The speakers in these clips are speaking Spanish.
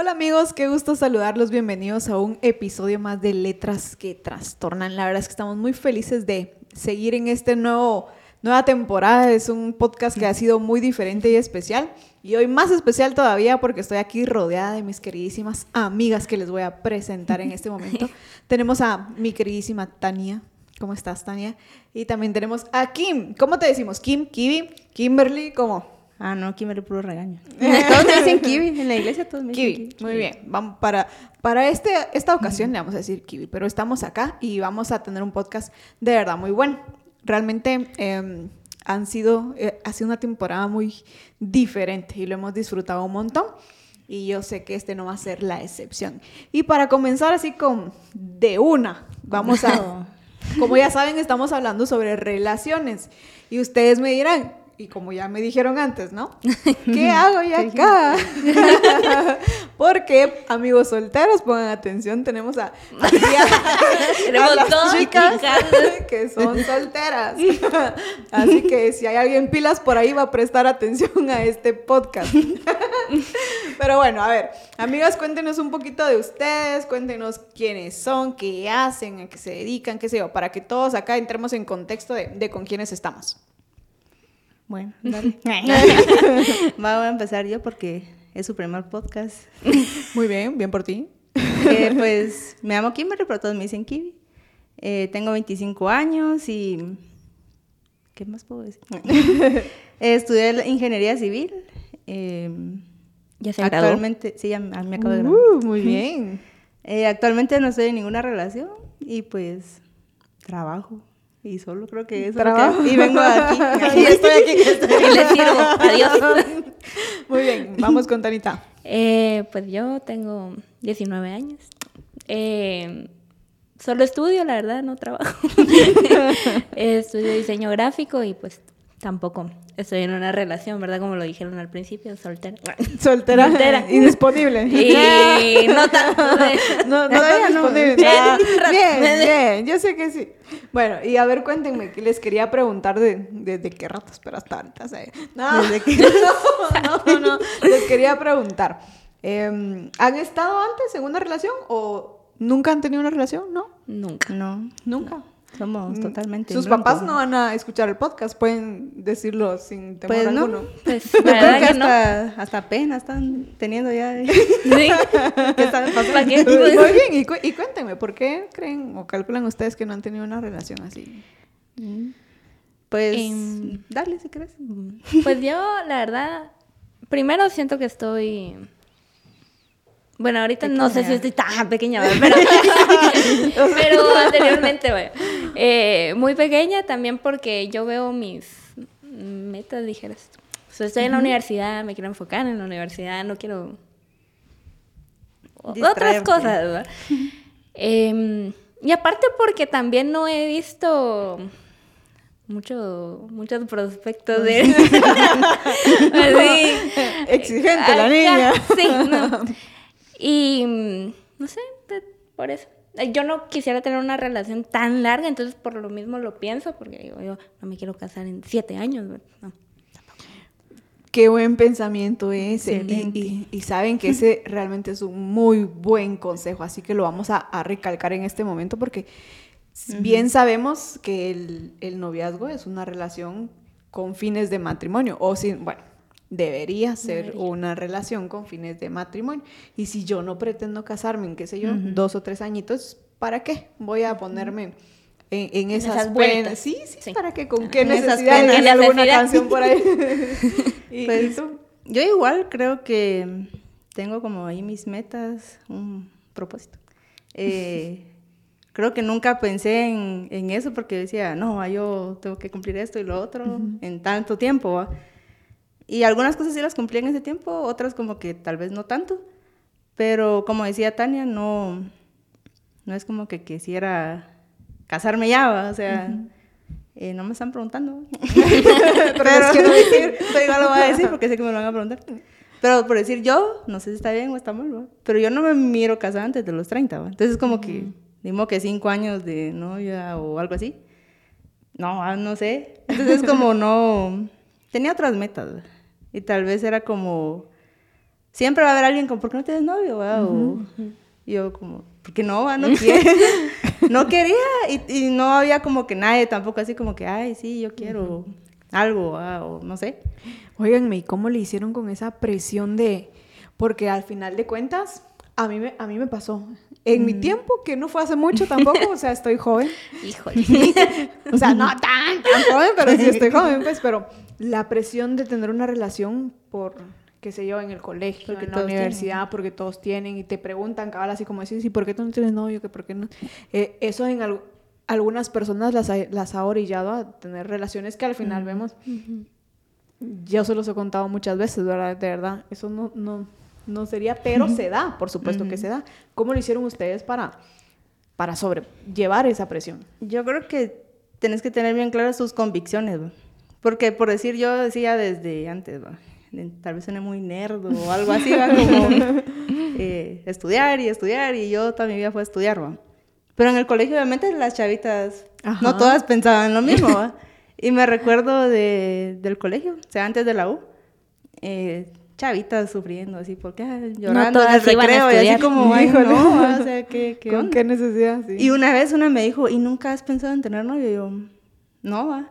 Hola amigos, qué gusto saludarlos. Bienvenidos a un episodio más de Letras que Trastornan. La verdad es que estamos muy felices de seguir en este nuevo nueva temporada. Es un podcast que ha sido muy diferente y especial. Y hoy más especial todavía porque estoy aquí rodeada de mis queridísimas amigas que les voy a presentar en este momento. tenemos a mi queridísima Tania. ¿Cómo estás, Tania? Y también tenemos a Kim. ¿Cómo te decimos? Kim, Kiwi, Kimberly, ¿cómo? Ah, no, Kimberly puro regaño. todos me dicen Kiwi, en la iglesia todos me dicen Kiwi. Muy bien, vamos para, para este, esta ocasión le vamos a decir Kiwi, pero estamos acá y vamos a tener un podcast de verdad muy bueno. Realmente em, han sido, eh, ha sido una temporada muy diferente y lo hemos disfrutado un montón y yo sé que este no va a ser la excepción. Y para comenzar así con de una, vamos a... Como ya saben, estamos hablando sobre relaciones. Y ustedes me dirán, y como ya me dijeron antes, ¿no? ¿Qué hago yo acá? Porque, amigos solteros, pongan atención, tenemos a, tenemos las chicas que son solteras. Así que si hay alguien pilas por ahí, va a prestar atención a este podcast. Pero bueno, a ver, amigas, cuéntenos un poquito de ustedes, cuéntenos quiénes son, qué hacen, a qué se dedican, qué sé yo, para que todos acá entremos en contexto de, de con quiénes estamos. Bueno, dale. Voy a empezar yo porque es su primer podcast. Muy bien, bien por ti. Eh, pues me llamo Kimberly, pero todos me dicen Kiwi. Eh, tengo 25 años y... ¿Qué más puedo decir? estudié ingeniería civil. Em, ¿Ya se Actualmente, sí, ya me acabo de graduar. Uh, muy bien. Eh, actualmente no estoy en ninguna relación y pues trabajo. Y solo creo que eso. Trabajo. y vengo aquí. y estoy aquí. y les sirvo. Adiós. Muy bien, vamos con Tanita. Eh, pues yo tengo 19 años. Eh, solo estudio, la verdad, no trabajo. estudio diseño gráfico y pues tampoco estoy en una relación, ¿verdad? Como lo dijeron al principio, soltera. Soltera. soltera. Indisponible. Y no tanto. no, no tan disponible. Bien, bien, yo sé que sí. Bueno, y a ver, cuéntenme, que les quería preguntar de, de, qué rato pero hasta ahorita. No, no, no, no, les quería preguntar. Em, ¿Han estado antes en una relación o nunca han tenido una relación? ¿No? Nunca. No. ¿Nunca? Somos mm, totalmente. Sus papás no van a escuchar el podcast, pueden decirlo sin temor pues alguno. Pues que hasta, hasta pena están teniendo ya. sí. están Muy bien, y, y, cuéntenme, ¿por qué creen o calculan ustedes que no han tenido una relación así? Pues, em, dale si crees. Pues yo, la verdad, primero siento que estoy bueno, ahorita no sé si estoy tan pequeña, pero, pero anteriormente, bueno, eh, muy pequeña también porque yo veo mis metas, dijeras. O estoy en la universidad, me quiero enfocar en la universidad, no quiero otras cosas, ¿verdad? Em, y aparte porque también no he visto mucho, muchos prospectos de... Exigente la niña. Sí, no. Y mm, no sé, por eso. Yo no quisiera tener una relación tan larga, entonces por lo mismo lo pienso, porque digo, yo no me quiero casar en siete años. No, Qué buen pensamiento ese. Y, y, saben que ese realmente es un muy buen consejo, así que lo vamos a, recalcar en este momento porque bien sabemos que el, el, noviazgo es una relación con fines de matrimonio, o sin, bueno, debería ser una relación con fines de matrimonio. Y si yo no pretendo casarme en, qué sé yo, dos o tres añitos, ¿para qué? Voy a ponerme en, esas, penas. Sí, sí, ¿para qué? ¿Con qué necesidad? ¿Hay alguna canción por ahí? pues, Yo igual creo que tengo como ahí mis metas, un propósito. Eh, creo que nunca pensé en, eso porque decía, no, yo tengo que cumplir esto y lo otro en tanto tiempo. Y algunas cosas sí las cumplí en ese tiempo, otras como que tal vez no tanto. Pero como decía Tania, no, no es como que quisiera casarme ya, o sea, eh, no me están preguntando. pero es que no decir, igual lo voy a decir porque sé que me lo van a preguntar. Pero por decir yo, no sé si está bien o está mal, pero yo no me miro casada antes de los 30, entonces es como que, digo que cinco años de novia o algo así. No, ah, no sé. Entonces es como no, tenía otras metas. Y tal vez era como siempre va a haber alguien con, ¿por qué no tienes novio? O, yo como, ¿por qué no? No quiero. no quería y, y, no había como que nadie tampoco así como que, ay, sí, yo quiero algo, o no sé. Óiganme, ¿y cómo le hicieron con esa presión de...? Porque al final de cuentas, a mí me, a mí me pasó. En mi tiempo, que no fue hace mucho tampoco, o sea, estoy joven. Híjole. o sea, no tan, tan joven, pero sí estoy joven, pues, pero la presión de tener una relación por, qué sé yo, en el colegio, porque en la universidad, porque todos tienen y te preguntan, cabal, así como decís, ¿y por qué tú no tienes novio? ¿Que por qué no? Eh, eso en algunas personas las ha, las ha orillado a tener relaciones que al final vemos. Yo se los he contado muchas veces, ¿verdad? De verdad, eso no, no, no sería, pero se da, por supuesto que se da. ¿Cómo lo hicieron ustedes para, para sobrellevar esa presión? Yo creo que tenés que tener bien claras tus convicciones, porque por decir, yo decía desde antes, tal vez suene muy nerd o algo así, como eh, estudiar y estudiar, y yo toda mi vida fue a estudiar, ¿va? Pero en el colegio, obviamente, las chavitas, no todas pensaban lo mismo, ¿va? Y me recuerdo de, del colegio, o sea, antes de la U, eh, chavitas sufriendo así, porque llorando no en el recreo y así como, ay, no, o sea, ¿qué, qué ¿Con qué necesidad? Sí. Y una vez una me dijo, ¿y nunca has pensado en tener novio? Y yo, no, va.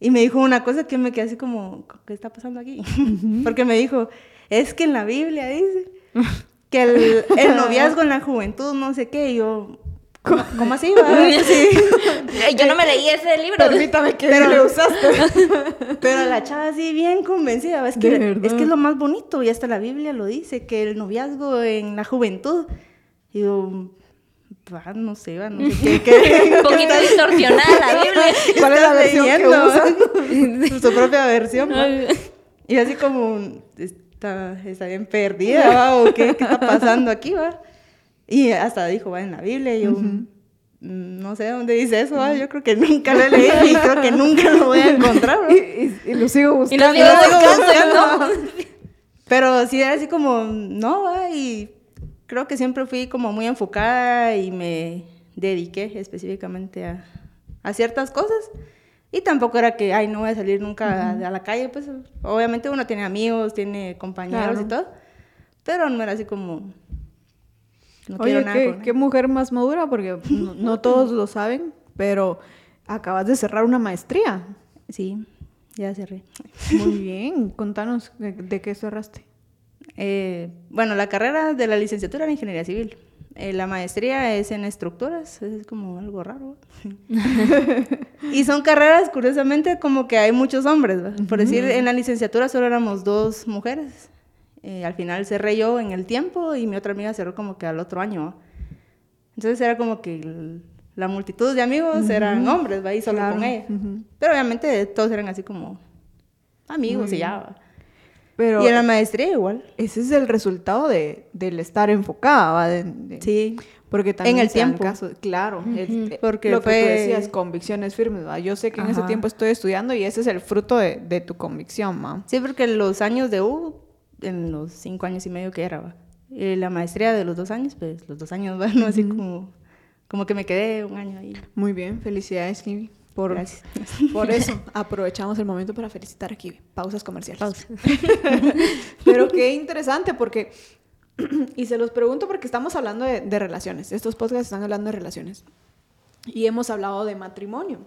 Y me dijo una cosa que me quedé así como, ¿qué está pasando aquí? Porque me dijo, es que en la Biblia dice que el, el noviazgo en la juventud, no sé qué, y yo, ¿Cómo, así? Sí. Yo no me leí ese libro. Permítame que pero, lo usaste. Pero la chava así bien convencida. Es que, es que es lo más bonito. Y hasta la Biblia lo dice, que el noviazgo en la juventud. Y yo, no sé, no sé qué. Un poquito distorsionada la Biblia. ¿Cuál es la versión que usa? Su propia versión. Y así como, está, está bien perdida, ¿o qué, qué está pasando aquí, va? Y hasta dijo, va en la Biblia, y yo mm, no sé dónde dice eso, yo creo que nunca lo he leído y creo que nunca lo voy a encontrar. y, lo sigo buscando. Y lo sigo buscando, Pero sí era así como, no, va, y creo que siempre fui como muy enfocada y me dediqué específicamente a, a ciertas cosas. Y tampoco era que, ay, no voy a salir nunca a, la calle, pues obviamente uno tiene amigos, tiene compañeros y todo, pero no era así como no Oye, qué, qué, mujer más madura, porque no, todos lo saben, pero acabas de cerrar una maestría. Sí, ya cerré. Muy bien, contanos de, qué cerraste. Eh, bueno, la carrera de la licenciatura en Ingeniería Civil. Eh, la maestría es en estructuras, es como algo raro. y son carreras, curiosamente, como que hay muchos hombres. Por decir, en la licenciatura solo éramos dos mujeres. Eh, al final cerré yo en el tiempo y mi otra amiga cerró como que al otro año. Entonces era como que la multitud de amigos eran hombres, ¿va? Y solo con ella. Pero obviamente todos eran así como amigos y ya. Pero y en la maestría igual. Ese es el resultado de, del estar enfocada, ¿va? sí. Porque también en el tiempo. claro, porque lo que tú decías, convicciones firmes, ¿va? Yo sé que en ese tiempo estoy estudiando y ese es el fruto de, de tu convicción, ¿ma? Sí, porque los años de U en los cinco años y medio que era. Y la maestría de los dos años, pues los dos años, bueno, así como, como que me quedé un año ahí. Muy bien, felicidades, Kiwi. Por, Gracias. por eso aprovechamos el momento para felicitar a Kiwi. Pausas comerciales. Pausas. Pero qué interesante porque, y se los pregunto porque estamos hablando de, de relaciones. Estos podcasts están hablando de relaciones. Y hemos hablado de matrimonio.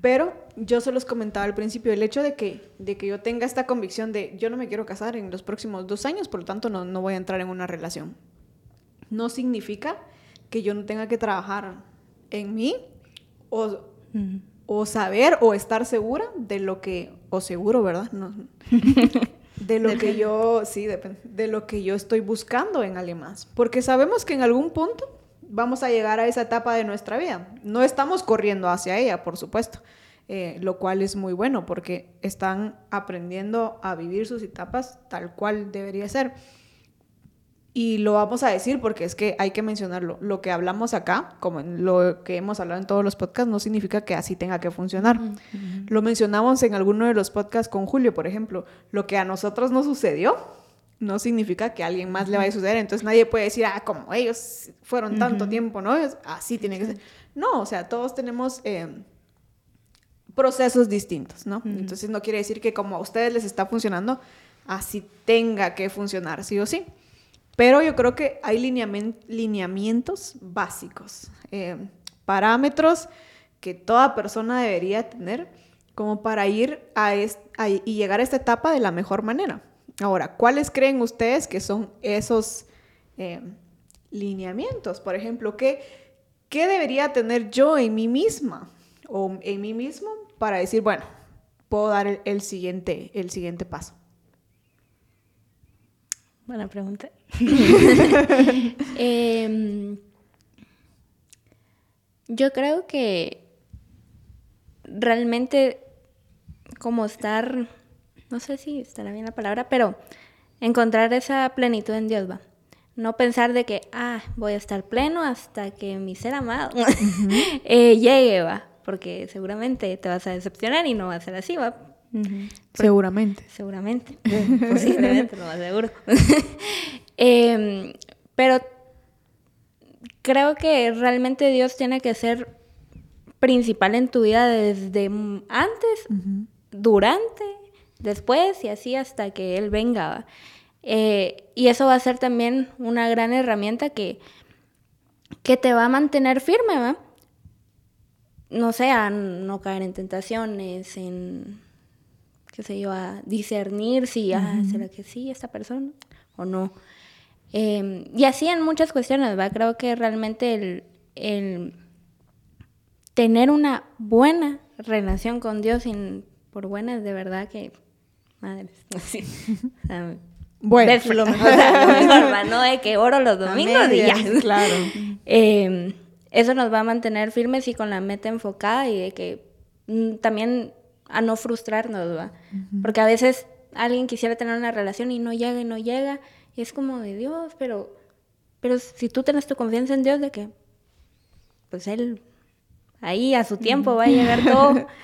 Pero yo se los comentaba al principio, el hecho de que, de que yo tenga esta convicción de yo no me quiero casar en los próximos dos años, por lo tanto no, no voy a entrar en una relación. No significa que yo no tenga que trabajar en mí o, o saber o estar segura de lo que, o seguro, ¿verdad? No, de lo que yo, sí, de lo que yo estoy buscando en alguien más. Porque sabemos que en algún punto vamos a llegar a esa etapa de nuestra vida. No estamos corriendo hacia ella, por supuesto, eh, lo cual es muy bueno porque están aprendiendo a vivir sus etapas tal cual debería ser. Y lo vamos a decir porque es que hay que mencionarlo. Lo que hablamos acá, como lo que hemos hablado en todos los podcasts, no significa que así tenga que funcionar. Lo mencionamos en alguno de los podcasts con Julio, por ejemplo. Lo que a nosotros nos sucedió, no significa que a alguien más le vaya a suceder. Entonces nadie puede decir, ah, como ellos fueron tanto tiempo ¿no? así tiene que ser. No, o sea, todos tenemos eh, procesos distintos, ¿no? Entonces no quiere decir que como a ustedes les está funcionando, así tenga que funcionar, sí o sí. Pero yo creo que hay lineamientos básicos, eh, parámetros que toda persona debería tener como para ir a, y llegar a esta etapa de la mejor manera. Ahora, ¿cuáles creen ustedes que son esos eh, lineamientos? Por ejemplo, ¿qué, ¿qué debería tener yo en mí misma o en mí mismo para decir, bueno, puedo dar el, siguiente, el siguiente paso? Buena pregunta. Em, yo creo que realmente como estar, no sé si estará bien la palabra, pero encontrar esa plenitud en Dios va. No pensar de que, ah, voy a estar pleno hasta que mi ser amado eh, llegue, va. Porque seguramente te vas a decepcionar y no va a ser así, va. Seguramente. Seguramente. Posiblemente, lo más seguro. Em, pero creo que realmente Dios tiene que ser principal en tu vida desde antes, durante, después y así hasta que Él venga. Eh, y eso va a ser también una gran herramienta que, que te va a mantener firme, ¿va? No sé, a no caer en tentaciones, en, qué sé yo, a discernir si, ah, ¿será que sí esta persona o no? Em, y así en muchas cuestiones, ¿va? Creo que realmente el, el tener una buena relación con Dios, sin, por buenas de verdad que, madre, sí. bueno, lo mejor, no de que oro los domingos y ya. Claro. Em, eso nos va a mantener firmes y con la meta enfocada y de que mm, también a no frustrarnos, ¿va? Porque a veces alguien quisiera tener una relación y no llega y no llega y es como de Dios, pero, pero si tú tienes tu confianza en Dios de que, pues Él ahí a su tiempo va a llegar todo.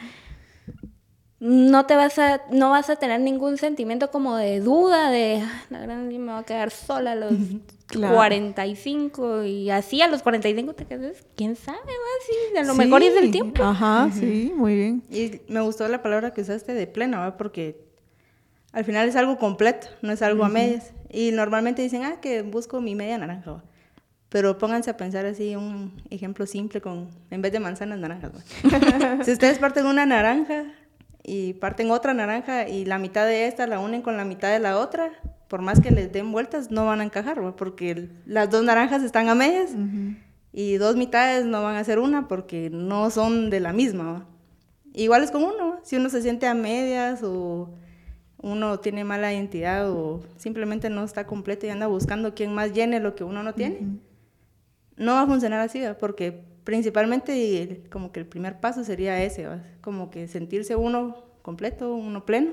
no te vas a, no vas a tener ningún sentimiento como de duda, de la gran me va a quedar sola a los 45 y así a los 45 te quedas, quién sabe, más a lo mejor es el tiempo. Ajá, sí, muy bien. Y me gustó la palabra que usaste de plena, ¿va? porque al final es algo completo, no es algo a medias. Y normalmente dicen, ah, que busco mi media naranja. ¿va? Pero pónganse a pensar así un ejemplo simple con, en vez de manzanas, naranjas. si ustedes parten una naranja y parten otra naranja y la mitad de esta la unen con la mitad de la otra, por más que les den vueltas, no van a encajar, porque las dos naranjas están a medias y dos mitades no van a ser una porque no son de la misma. Igual es con uno, si uno se siente a medias o uno tiene mala identidad o simplemente no está completo y anda buscando quién más llene lo que uno no tiene no va a funcionar así, porque principalmente como que el primer paso sería ese, como que sentirse uno completo, uno pleno,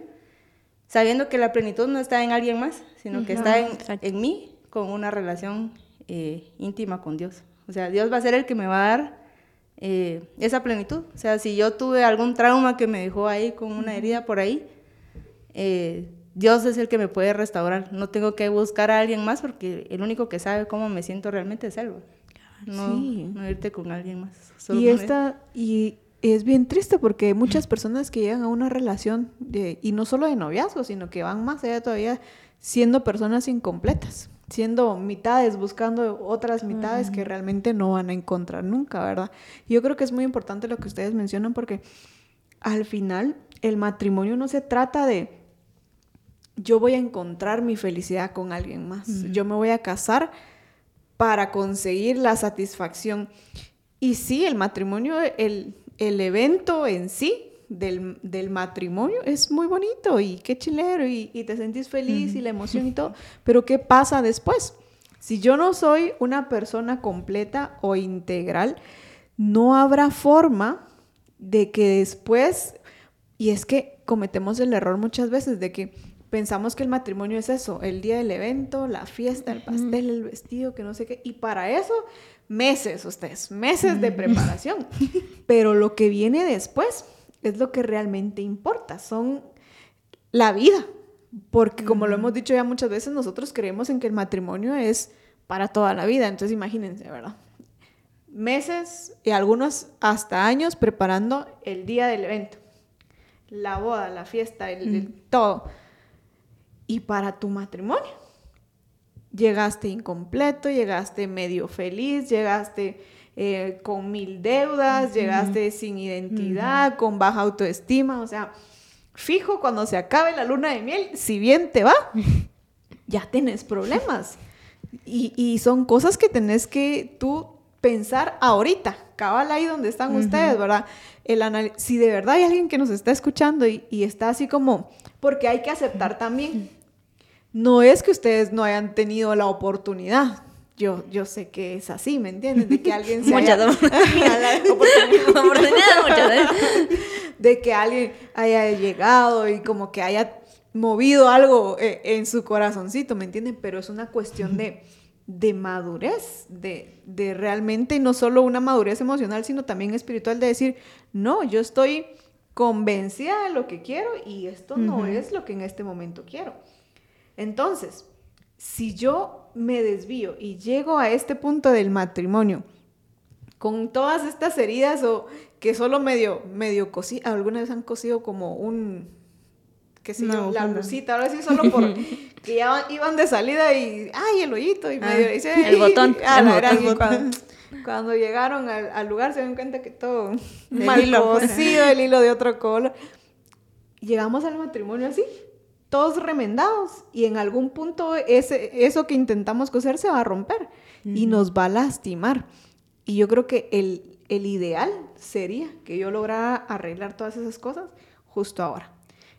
sabiendo que la plenitud no está en alguien más, sino que está en, mí con una relación eh, íntima con Dios. O sea, Dios va a ser el que me va a dar eh, esa plenitud. O sea, si yo tuve algún trauma que me dejó ahí con una herida por ahí, eh, Dios es el que me puede restaurar. No tengo que buscar a alguien más porque el único que sabe cómo me siento realmente es Él no, irte con alguien más. y esta, y es bien triste porque muchas personas que llegan a una relación, de, y no solo de noviazgo, sino que van más allá todavía siendo personas incompletas, siendo mitades, buscando otras mitades que realmente no van a encontrar nunca, ¿verdad? yo creo que es muy importante lo que ustedes mencionan porque al final el matrimonio no se trata de yo voy a encontrar mi felicidad con alguien más, yo me voy a casar para conseguir la satisfacción. Y sí, el matrimonio, el, el evento en sí del, del, matrimonio es muy bonito y qué chilero y, te sentís feliz y la emoción y todo, pero ¿qué pasa después? Si yo no soy una persona completa o integral, no habrá forma de que después, y es que cometemos el error muchas veces de que pensamos que el matrimonio es eso, el día del evento, la fiesta, el pastel, el vestido, que no sé qué. Y para eso, meses ustedes, meses de preparación. Pero lo que viene después es lo que realmente importa, son la vida. Porque como lo hemos dicho ya muchas veces, nosotros creemos en que el matrimonio es para toda la vida. Entonces imagínense, ¿verdad? Meses y algunos hasta años preparando el día del evento. La boda, la fiesta, el todo y para tu matrimonio. Llegaste incompleto, llegaste medio feliz, llegaste eh, con mil deudas, llegaste sin identidad, con baja autoestima, o sea, fijo, cuando se acabe la luna de miel, si bien te va, ya tenés problemas. Y, son cosas que tenés que tú pensar ahorita, cabal ahí donde están ustedes, ¿verdad? El si de verdad hay alguien que nos está escuchando y, y, está así como, porque hay que aceptar también, no es que ustedes no hayan tenido la oportunidad. Yo, yo sé que es así, ¿me entiendes? De que alguien se haya... de que alguien haya llegado y como que haya movido algo eh, en su corazoncito, ¿me entienden? Pero es una cuestión de, de madurez, de, de, realmente no solo una madurez emocional, sino también espiritual, de decir, no, yo estoy convencida de lo que quiero y esto no es lo que en este momento quiero. Entonces, si yo me desvío y llego a este punto del matrimonio con todas estas heridas o que solo medio, medio cosí, alguna vez han cosido como un, qué sé yo, la blusita, ahora sí solo por que ya iban de salida y, ay, el hoyito, y ah, medio dice, el botón. Cuando, llegaron al, lugar se dan cuenta que todo mal cosido, el hilo de otro color. Llegamos al matrimonio así, todos remendados, y en algún punto ese, eso que intentamos coser se va a romper y nos va a lastimar. Y yo creo que el, el ideal sería que yo lograra arreglar todas esas cosas justo ahora.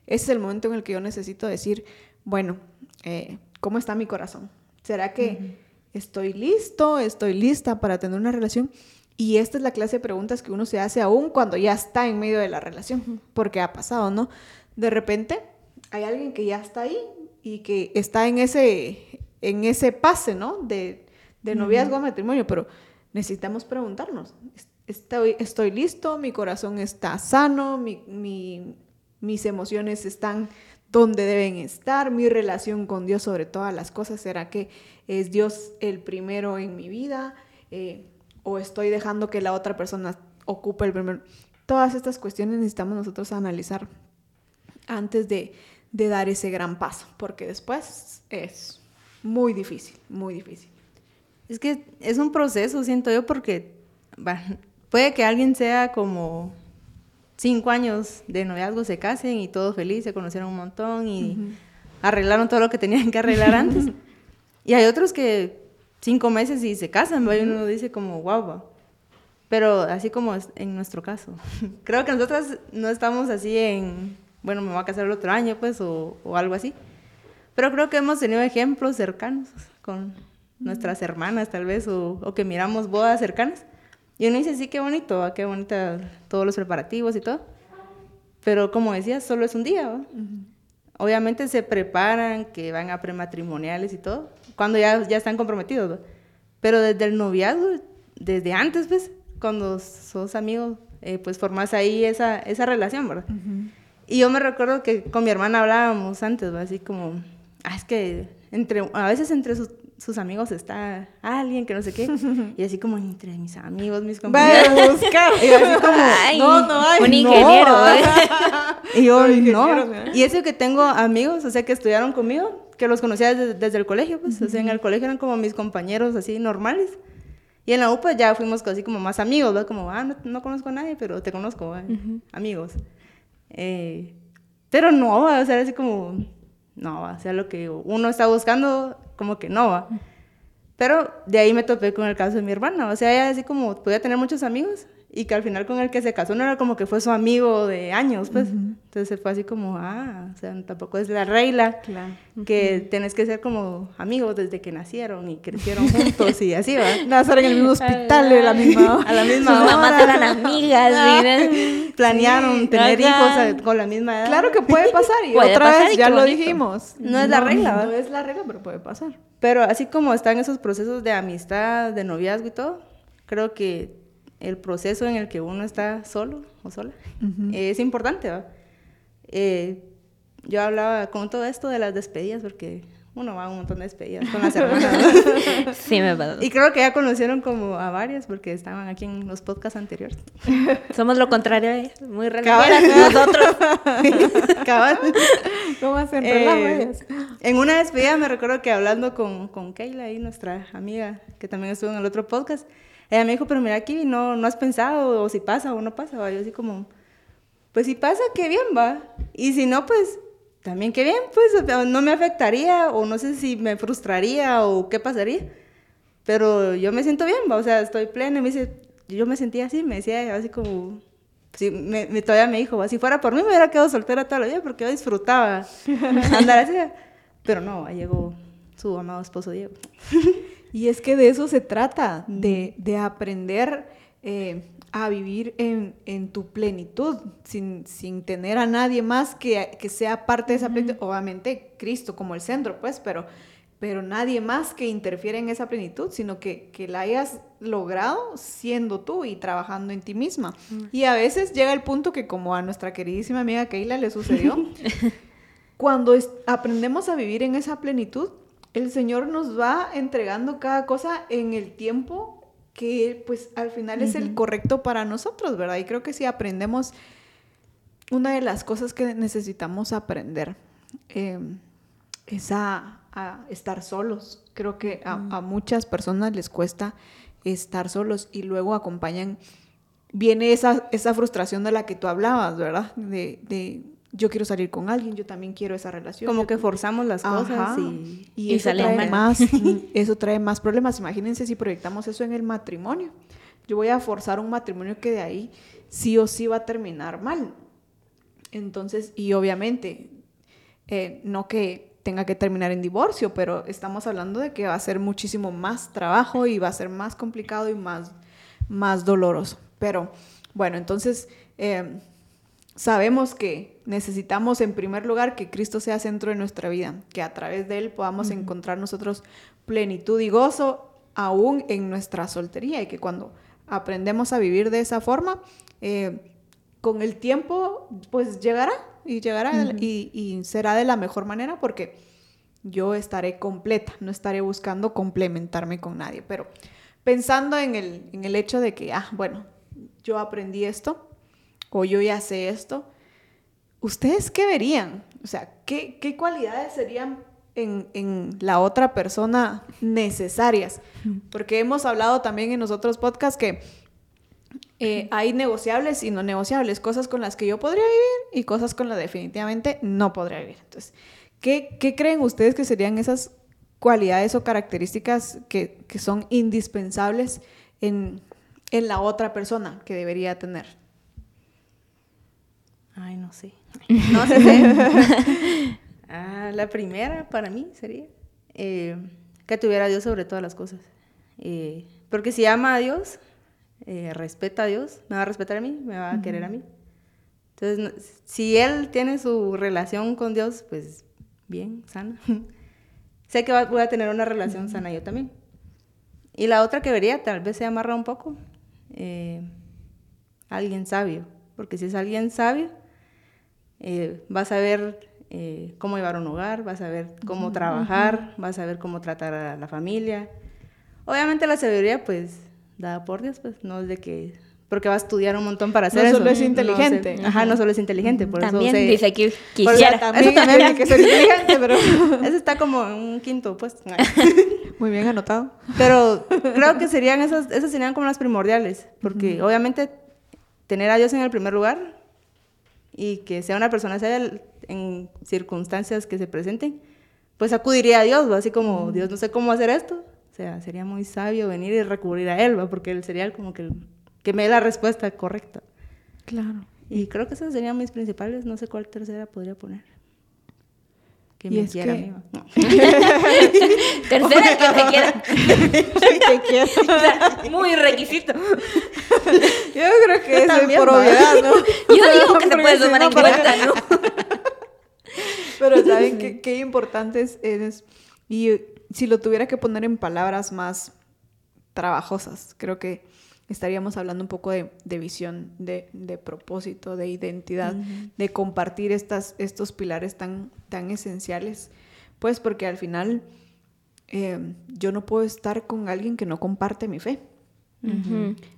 Ese es el momento en el que yo necesito decir, bueno, eh, ¿cómo está mi corazón? ¿Será que estoy listo, estoy lista para tener una relación? Y esta es la clase de preguntas que uno se hace aún cuando ya está en medio de la relación, porque ha pasado, ¿no? De repente hay alguien que ya está ahí y que está en ese, en ese pase, ¿no? De, de noviazgo a matrimonio, pero necesitamos preguntarnos, estoy, estoy listo, mi corazón está sano, mis emociones están donde deben estar, mi relación con Dios sobre todas las cosas, ¿será que es Dios el primero en mi vida? Eh, ¿O estoy dejando que la otra persona ocupe el primero? Todas estas cuestiones necesitamos nosotros analizar antes de, de dar ese gran paso, porque después es muy difícil, muy difícil. Es que es un proceso, siento yo, porque puede que alguien sea como cinco años de noviazgo, se casen y todos felices, se conocieron un montón y arreglaron todo lo que tenían que arreglar antes. y hay otros que cinco meses y se casan, y uno dice como, wow, pero así como en nuestro caso. Creo que nosotras no estamos así en, bueno, me voy a casar el otro año, pues, o, o algo así. Pero creo que hemos tenido ejemplos cercanos con nuestras hermanas tal vez, o, que miramos bodas cercanas. Y uno dice, sí, qué bonito, qué bonita todos los preparativos y todo. Pero como decías, solo es un día. Obviamente se preparan, que van a prematrimoniales y todo, cuando ya, ya están comprometidos. Pero desde el noviazgo, desde antes, pues, cuando sos amigos, eh, pues formas ahí esa, esa relación, ¿verdad? Y yo me recuerdo que con mi hermana hablábamos antes, así como, ah, es que entre, a veces entre sus sus amigos está alguien que no sé qué. Y así como entre mis amigos, mis compañeros. Vaya a buscar. Y así como, no, no hay. Un ingeniero. y yo, no. Y eso que tengo amigos, o sea, que estudiaron conmigo, que los conocía desde, el colegio, pues. O sea, en el colegio eran como mis compañeros así normales. Y en la UPA ya fuimos así como más amigos, ¿verdad? Como, ah, no, conozco a nadie, pero te conozco, amigos. Eh, pero no, o sea, así como, no, o sea, lo que uno está buscando como que no va. Pero de ahí me topé con el caso de mi hermana. O sea, ella así como podía tener muchos amigos, y que al final con el que se casó no era como que fue su amigo de años, pues. Entonces fue así como, ah, o sea, tampoco es la regla que tienes que ser como amigos desde que nacieron y crecieron juntos y así, ¿va? Nacer en el mismo hospital a la misma A la misma Sus mamás eran amigas, miren. Planearon tener hijos con la misma edad. Claro que puede pasar y otra vez ya lo dijimos. No, es la regla, ¿va? No es la regla, pero puede pasar. Pero así como están esos procesos de amistad, de noviazgo y todo, creo que el proceso en el que uno está solo o sola es importante. Eh, yo hablaba con todo esto de las despedidas porque uno va a un montón de despedidas con las hermanas. sí, me pasa. Y creo que ya conocieron como a varias porque estaban aquí en los podcasts anteriores. Somos lo contrario, ¿eh? muy relajadas nosotros. Cabal. ¿Cómo hacen? Eh, en una despedida me recuerdo que hablando con, con Keila, ahí, nuestra amiga, que también estuvo en el otro podcast, ella me dijo, pero mira aquí, no, no has pensado o si pasa o no pasa. ¿va? Yo así como, pues si pasa, qué bien, va. Y si no, pues también qué bien, pues no me afectaría o no sé si me frustraría o qué pasaría. Pero yo me siento bien, va. O sea, estoy plena. Y me dice, yo me sentía así, me decía así como, sí, me, todavía me dijo, si fuera por mí me hubiera quedado soltera toda la vida porque yo disfrutaba andar así. Pero no, llegó su amado esposo Diego. Y es que de eso se trata, de, de aprender eh, a vivir en, en, tu plenitud, sin, sin, tener a nadie más que, que sea parte de esa plenitud. Obviamente Cristo como el centro, pues, pero, pero nadie más que interfiere en esa plenitud, sino que, que la hayas logrado siendo tú y trabajando en ti misma. Y a veces llega el punto que como a nuestra queridísima amiga Keila le sucedió, cuando aprendemos a vivir en esa plenitud, el Señor nos va entregando cada cosa en el tiempo que pues al final es el correcto para nosotros, ¿verdad? Y creo que si aprendemos, una de las cosas que necesitamos aprender em, es a, estar solos. Creo que a, muchas personas les cuesta estar solos y luego acompañan, viene esa, esa frustración de la que tú hablabas, ¿verdad? de yo quiero salir con alguien, yo también quiero esa relación. Como que forzamos las cosas y, eso, trae más, eso trae más problemas. Imagínense si proyectamos eso en el matrimonio. Yo voy a forzar un matrimonio que de ahí sí o sí va a terminar mal. Entonces, y obviamente, eh, no que tenga que terminar en divorcio, pero estamos hablando de que va a ser muchísimo más trabajo y va a ser más complicado y más, más doloroso. Pero bueno, entonces... Eh, sabemos que necesitamos en primer lugar que Cristo sea centro de nuestra vida, que a través de Él podamos encontrar nosotros plenitud y gozo aún en nuestra soltería y que cuando aprendemos a vivir de esa forma, eh, con el tiempo pues llegará y llegará y, será de la mejor manera porque yo estaré completa, no estaré buscando complementarme con nadie, pero pensando en el, en el hecho de que, ah, bueno, yo aprendí esto, o yo ya sé esto, ¿ustedes qué verían? O sea, ¿qué, qué cualidades serían en, en, la otra persona necesarias? Porque hemos hablado también en los otros podcasts que eh, hay negociables y no negociables, cosas con las que yo podría vivir y cosas con las que definitivamente no podría vivir. Entonces, ¿qué, qué creen ustedes que serían esas cualidades o características que, que son indispensables en, en la otra persona que debería tener? Ay, no sé. No sé. ah, la primera para mí sería eh, que tuviera a Dios sobre todas las cosas. Eh, porque si ama a Dios, eh, respeta a Dios, me va a respetar a mí, me va a querer a mí. Entonces, si él tiene su relación con Dios, pues bien, sana. sé que voy a tener una relación sana yo también. Y la otra que vería, tal vez se amarra un poco, alguien sabio. Porque si es alguien sabio, eh, vas a ver eh, cómo llevar un hogar, vas a ver cómo trabajar, vas a ver cómo tratar a la familia. Obviamente la sabiduría, pues, dada por Dios, pues, no es de que... Porque va a estudiar un montón para hacer no eso. Solo es inteligente. ajá, no solo es inteligente. Por también eso dice que quisiera. también, eso también hay que ser inteligente, pero eso está como en un quinto puesto. Muy bien anotado. Pero creo que serían esas, esas serían como las primordiales. Porque obviamente tener a Dios en el primer lugar y que sea una persona seria en circunstancias que se presenten, pues acudiría a Dios, así como, Dios, no sé cómo hacer esto. O sea, sería muy sabio venir y recurrir a Él, porque Él sería como que, que me dé la respuesta correcta. Claro. Y creo que esas serían mis principales, no sé cuál tercera podría poner. Que me quiera que... Tercera, que me quiera. quiera. O sea, muy requisito. Yo creo que es por obviedad, ¿no? Yo digo que se puede tomar en cuenta, ¿no? Pero ¿saben qué, qué importante es? Y si lo tuviera que poner en palabras más trabajosas, creo que estaríamos hablando un poco de, de visión, de, de, propósito, de identidad, de compartir estas, estos pilares tan, tan esenciales, pues porque al final eh, yo no puedo estar con alguien que no comparte mi fe.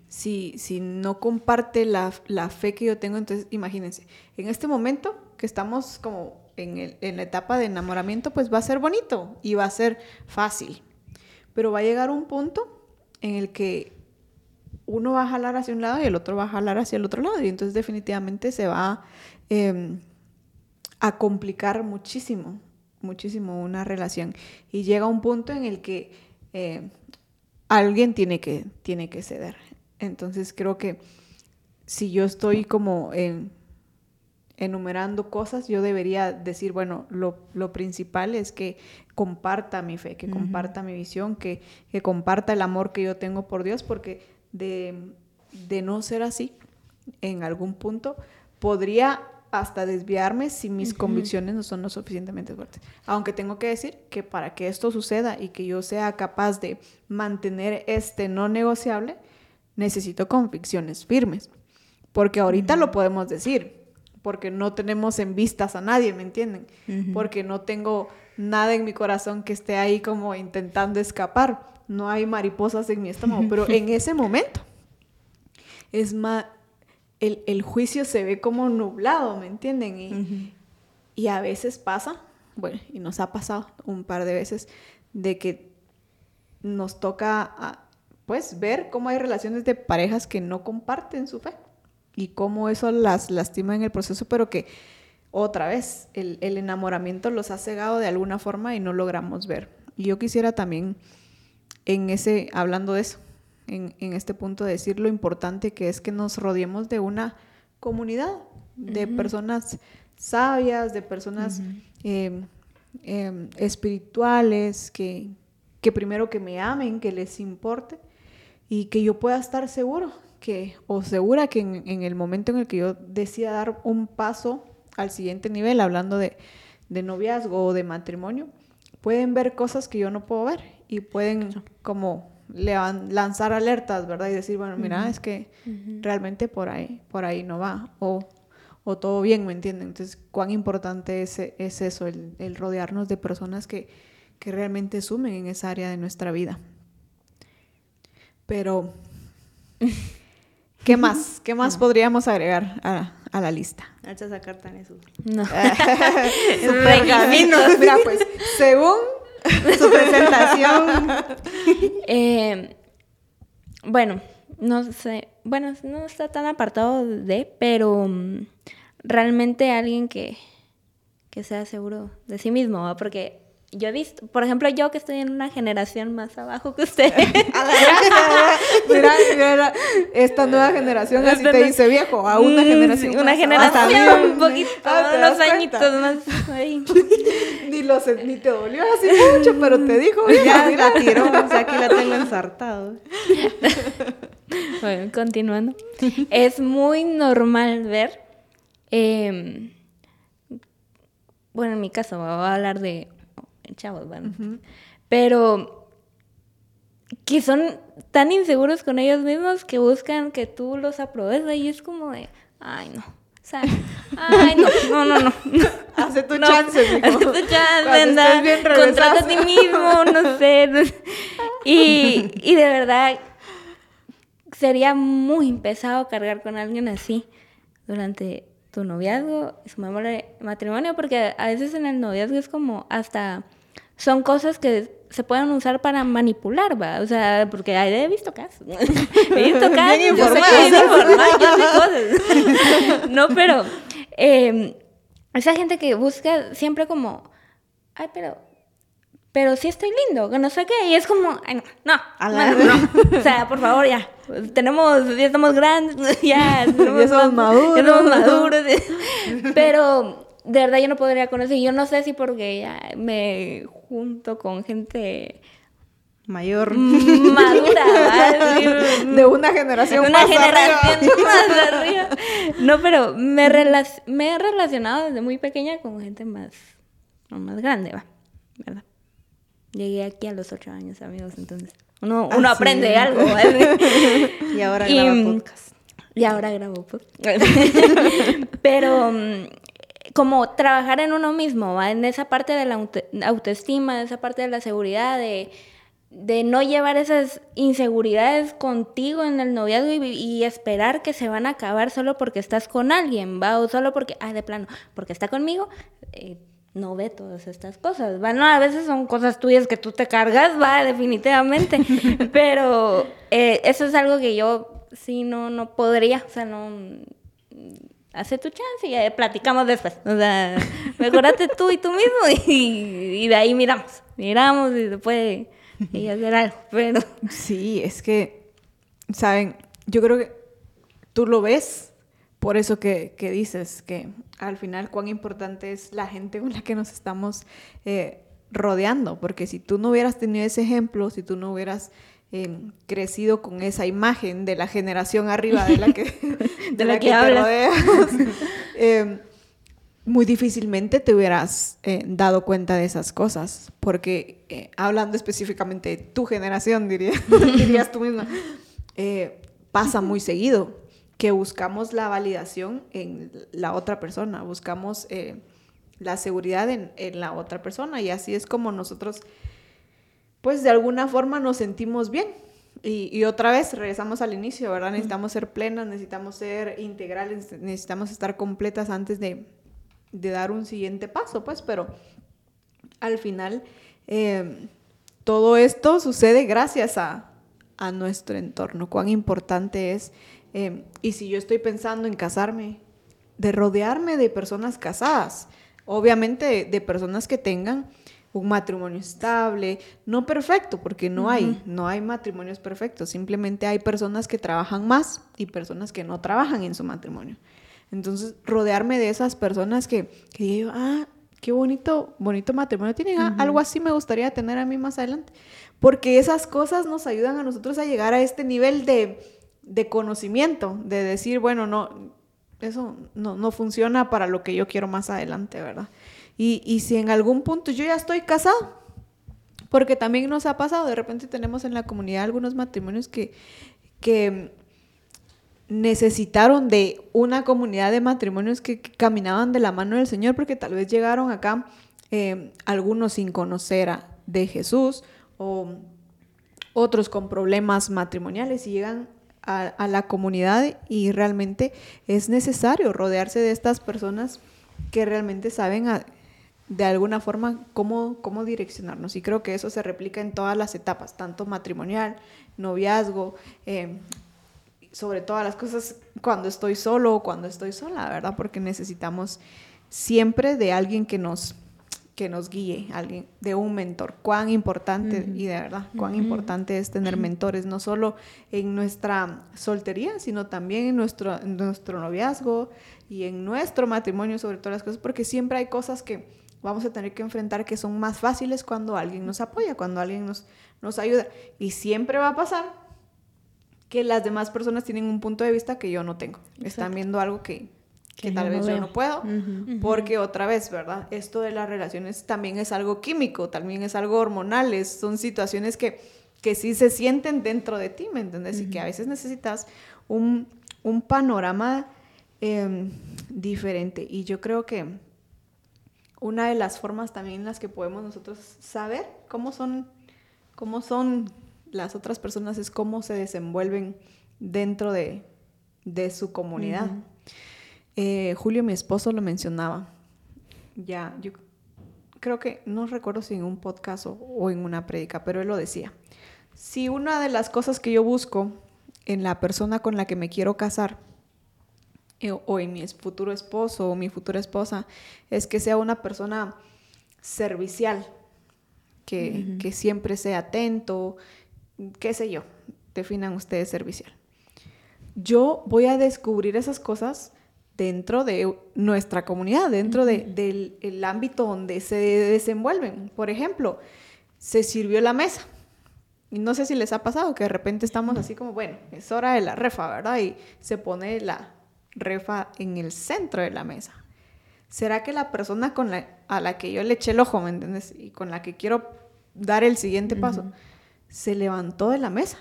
si, si, no comparte la, la, fe que yo tengo, entonces imagínense, en este momento que estamos como en, en la etapa de enamoramiento, pues va a ser bonito y va a ser fácil. Pero va a llegar un punto en el que uno va a jalar hacia un lado y el otro va a jalar hacia el otro lado. Y entonces definitivamente se va em, a complicar muchísimo, muchísimo una relación. Y llega un punto en el que eh, alguien tiene que, tiene que ceder. Entonces creo que si yo estoy como enumerando cosas, yo debería decir, bueno, lo, principal es que comparta mi fe, que comparta mi visión, que, que, comparta el amor que yo tengo por Dios, porque de, de no ser así, en algún punto, podría hasta desviarme si mis convicciones no son lo suficientemente fuertes. Aunque tengo que decir que para que esto suceda y que yo sea capaz de mantener este no negociable, necesito convicciones firmes. Porque ahorita lo podemos decir, porque no tenemos en vistas a nadie, ¿me entienden? Porque no tengo nada en mi corazón que esté ahí como intentando escapar. No hay mariposas en mi estómago, pero en ese momento es más el, juicio se ve como nublado, ¿me entienden? Y, a veces pasa, bueno, y nos ha pasado un par de veces, de que nos toca, ah, pues, ver cómo hay relaciones de parejas que no comparten su fe y cómo eso las lastima en el proceso, pero que otra vez el, el enamoramiento los ha cegado de alguna forma y no logramos ver. Y yo quisiera también, en ese, hablando de eso, en, este punto de decir lo importante que es que nos rodeemos de una comunidad, de personas sabias, de personas em, em, espirituales, que, que primero que me amen, que les importe y que yo pueda estar seguro que, o segura que en, el momento en el que yo decida dar un paso al siguiente nivel, hablando de, de noviazgo o de matrimonio, pueden ver cosas que yo no puedo ver y pueden como lanzar alertas, ¿verdad? Y decir, bueno, mira, es que realmente por ahí, por ahí no va. O, o todo bien, ¿me entienden? Entonces, cuán importante es, es eso, el, rodearnos de personas que, que, realmente sumen en esa área de nuestra vida. Pero, ¿qué más? ¿Qué más podríamos agregar a, a la lista? Hacha sacar tan eso. No. Mira, pues, según su presentación. Eh, bueno, no sé, bueno, no está tan apartado de, pero mm, realmente alguien que, que sea seguro de sí mismo, porque yo he visto, por ejemplo, yo que estoy en una generación más abajo que usted. mira, mira, esta nueva generación así te dice viejo, a una mm, generación. Una generación, un poquito, ah, unos añitos más ni, lo, ni te dolió así mucho, pero te dijo. Ya la tiró, o sea, aquí la tengo ensartado. bueno, continuando. Es muy normal ver, eh, bueno, en mi caso, voy a hablar de chavos, bueno. Pero que son tan inseguros con ellos mismos que buscan que tú los aproveches y es como de, ay, no. O sea, ay, no, no, no, no. Hace tu chance, mijo. Hace tu chance, anda. Contrata a ti mismo, no sé. Y, y de verdad, sería muy pesado cargar con alguien así durante tu noviazgo, su matrimonio, porque a veces en el noviazgo es como hasta son cosas que se pueden usar para manipular, ¿va? O sea, porque he visto casos. he visto casos. Bien cosas. no, pero eh, esa gente que busca siempre como, ay, pero pero sí estoy lindo, que no sé qué, y es como, ay, no, no, no, no, o sea, por favor, ya, tenemos, ya estamos grandes, ya, ya somos maduros, ya somos maduros, pero de verdad yo no podría conocer, yo no sé si porque ya me junto con gente mayor. Madura de una generación una más generación más arriba. No pero me, me he relacionado desde muy pequeña con gente más más grande va verdad llegué aquí a los ocho años amigos entonces uno, uno ah, aprende algo y ahora grabo podcast. y ahora grabo podcast. Pero como trabajar en uno mismo, ¿va? en esa parte de la autoestima, en esa parte de la seguridad, de, de no llevar esas inseguridades contigo en el noviazgo y, esperar que se van a acabar solo porque estás con alguien, va, o solo porque, ah, de plano, porque está conmigo, eh, no ve todas estas cosas, va, no, a veces son cosas tuyas que tú te cargas, va, definitivamente, pero eh, eso es algo que yo sí no, no podría, o sea, no, hace tu chance y platicamos después, o sea, mejorate tú y tú mismo y, de ahí miramos, miramos y después y hacer algo, pero... Sí, es que, ¿saben? Yo creo que tú lo ves, por eso que, que dices que al final cuán importante es la gente con la que nos estamos eh, rodeando, porque si tú no hubieras tenido ese ejemplo, si tú no hubieras eh, crecido con esa imagen de la generación arriba de la que, de, la, que, te rodeas, eh, muy difícilmente te hubieras eh, dado cuenta de esas cosas, porque eh, hablando específicamente de tu generación, diría, dirías tú misma, eh, pasa muy seguido que buscamos la validación en la otra persona, buscamos la seguridad en, en, la otra persona y así es como nosotros, pues de alguna forma nos sentimos bien. Y, y otra vez regresamos al inicio, ¿verdad? Necesitamos ser plenas, necesitamos ser integrales, necesitamos estar completas antes de, de dar un siguiente paso, pues, pero al final eh, todo esto sucede gracias a, nuestro entorno, cuán importante es, eh, y si yo estoy pensando en casarme, de rodearme de personas casadas, obviamente de, personas que tengan un matrimonio estable, no perfecto, porque no hay, no hay matrimonios perfectos, simplemente hay personas que trabajan más y personas que no trabajan en su matrimonio. Entonces, rodearme de esas personas que, que digo, ah, qué bonito, bonito matrimonio tienen, ah, algo así me gustaría tener a mí más adelante. Porque esas cosas nos ayudan a nosotros a llegar a este nivel de, de conocimiento, de decir, bueno, no, eso no, no, funciona para lo que yo quiero más adelante, ¿verdad? Y, y si en algún punto yo ya estoy casado, porque también nos ha pasado, de repente tenemos en la comunidad algunos matrimonios que, que necesitaron de una comunidad de matrimonios que, caminaban de la mano del Señor, porque tal vez llegaron acá eh, algunos sin conocer a, de Jesús o otros con problemas matrimoniales y llegan a, la comunidad y realmente es necesario rodearse de estas personas que realmente saben de alguna forma cómo, cómo direccionarnos. Y creo que eso se replica en todas las etapas, tanto matrimonial, noviazgo, eh, sobre todas las cosas cuando estoy solo o cuando estoy sola, ¿verdad? Porque necesitamos siempre de alguien que nos que nos guíe, alguien de un mentor. Cuán importante y de verdad, cuán importante es tener mentores no solo en nuestra soltería, sino también en nuestro en nuestro noviazgo y en nuestro matrimonio sobre todas las cosas, porque siempre hay cosas que vamos a tener que enfrentar que son más fáciles cuando alguien nos apoya, cuando alguien nos nos ayuda y siempre va a pasar que las demás personas tienen un punto de vista que yo no tengo. Están viendo algo que, que, tal vez yo no puedo, porque otra vez, ¿verdad? Esto de las relaciones también es algo químico, también es algo hormonal, son situaciones que, que sí se sienten dentro de ti, ¿me entiendes? Y que a veces necesitas un, un panorama em, diferente. Y yo creo que una de las formas también en las que podemos nosotros saber cómo son, cómo son las otras personas es cómo se desenvuelven dentro de, su comunidad. Eh, Julio, mi esposo, lo mencionaba. Ya, yo creo que, no recuerdo si en un podcast o, en una prédica, pero él lo decía. Si una de las cosas que yo busco en la persona con la que me quiero casar, o en mi futuro esposo o mi futura esposa, es que sea una persona servicial, que, que siempre sea atento, qué sé yo, definan ustedes servicial. Yo voy a descubrir esas cosas dentro de nuestra comunidad, dentro del ámbito donde se desenvuelven. Por ejemplo, se sirvió la mesa. Y no sé si les ha pasado que de repente estamos así como, bueno, es hora de la refa, ¿verdad? Y se pone la refa en el centro de la mesa. ¿Será que la persona con la, a la que yo le eché el ojo, ¿me entiendes? Y con la que quiero dar el siguiente paso, se levantó de la mesa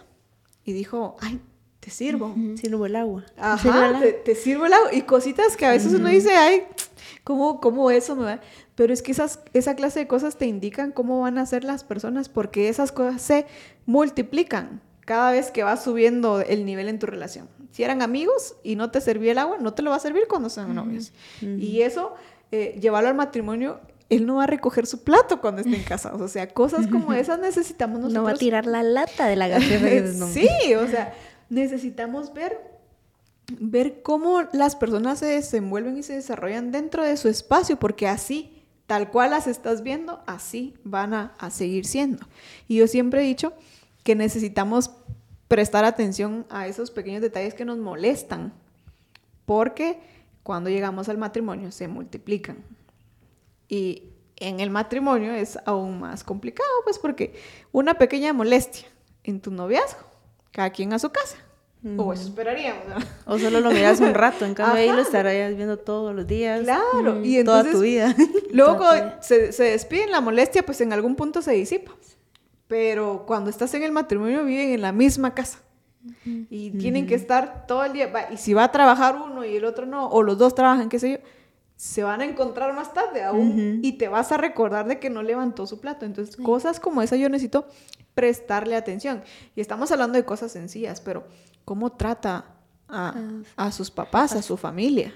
y dijo, ay, te sirvo. Sirvo el agua. Ajá, te, sirvo el agua. Y cositas que a veces uno dice, ay, ¿Cómo, cómo eso me va? Pero es que esas, esa clase de cosas te indican cómo van a ser las personas porque esas cosas se multiplican cada vez que vas subiendo el nivel en tu relación. Si eran amigos y no te servía el agua, no te lo va a servir cuando sean novios. Y eso, eh, llevarlo al matrimonio, él no va a recoger su plato cuando estén casados. O sea, cosas como esas necesitamos nosotros. No va a tirar la lata de la gaseosa. sí, o sea, necesitamos ver ver cómo las personas se desenvuelven y se desarrollan dentro de su espacio, porque así, tal cual las estás viendo, así van a, a seguir siendo. Y yo siempre he dicho que necesitamos prestar atención a esos pequeños detalles que nos molestan, porque cuando llegamos al matrimonio se multiplican. Y en el matrimonio es aún más complicado, pues porque una pequeña molestia en tu noviazgo, cada quien a su casa. O eso esperaríamos. O solo lo miras un rato, en cambio ahí lo estarías viendo todos los días. Claro, y entonces, toda tu vida. Luego se, se despiden, la molestia pues en algún punto se disipa. Pero cuando estás en el matrimonio viven en la misma casa. Y tienen que estar todo el día. Y si va a trabajar uno y el otro no, o los dos trabajan, qué sé yo, se van a encontrar más tarde aún y te vas a recordar de que no levantó su plato. Entonces, cosas como esa yo necesito prestarle atención. Y estamos hablando de cosas sencillas, pero ¿cómo trata a, a sus papás, a su familia?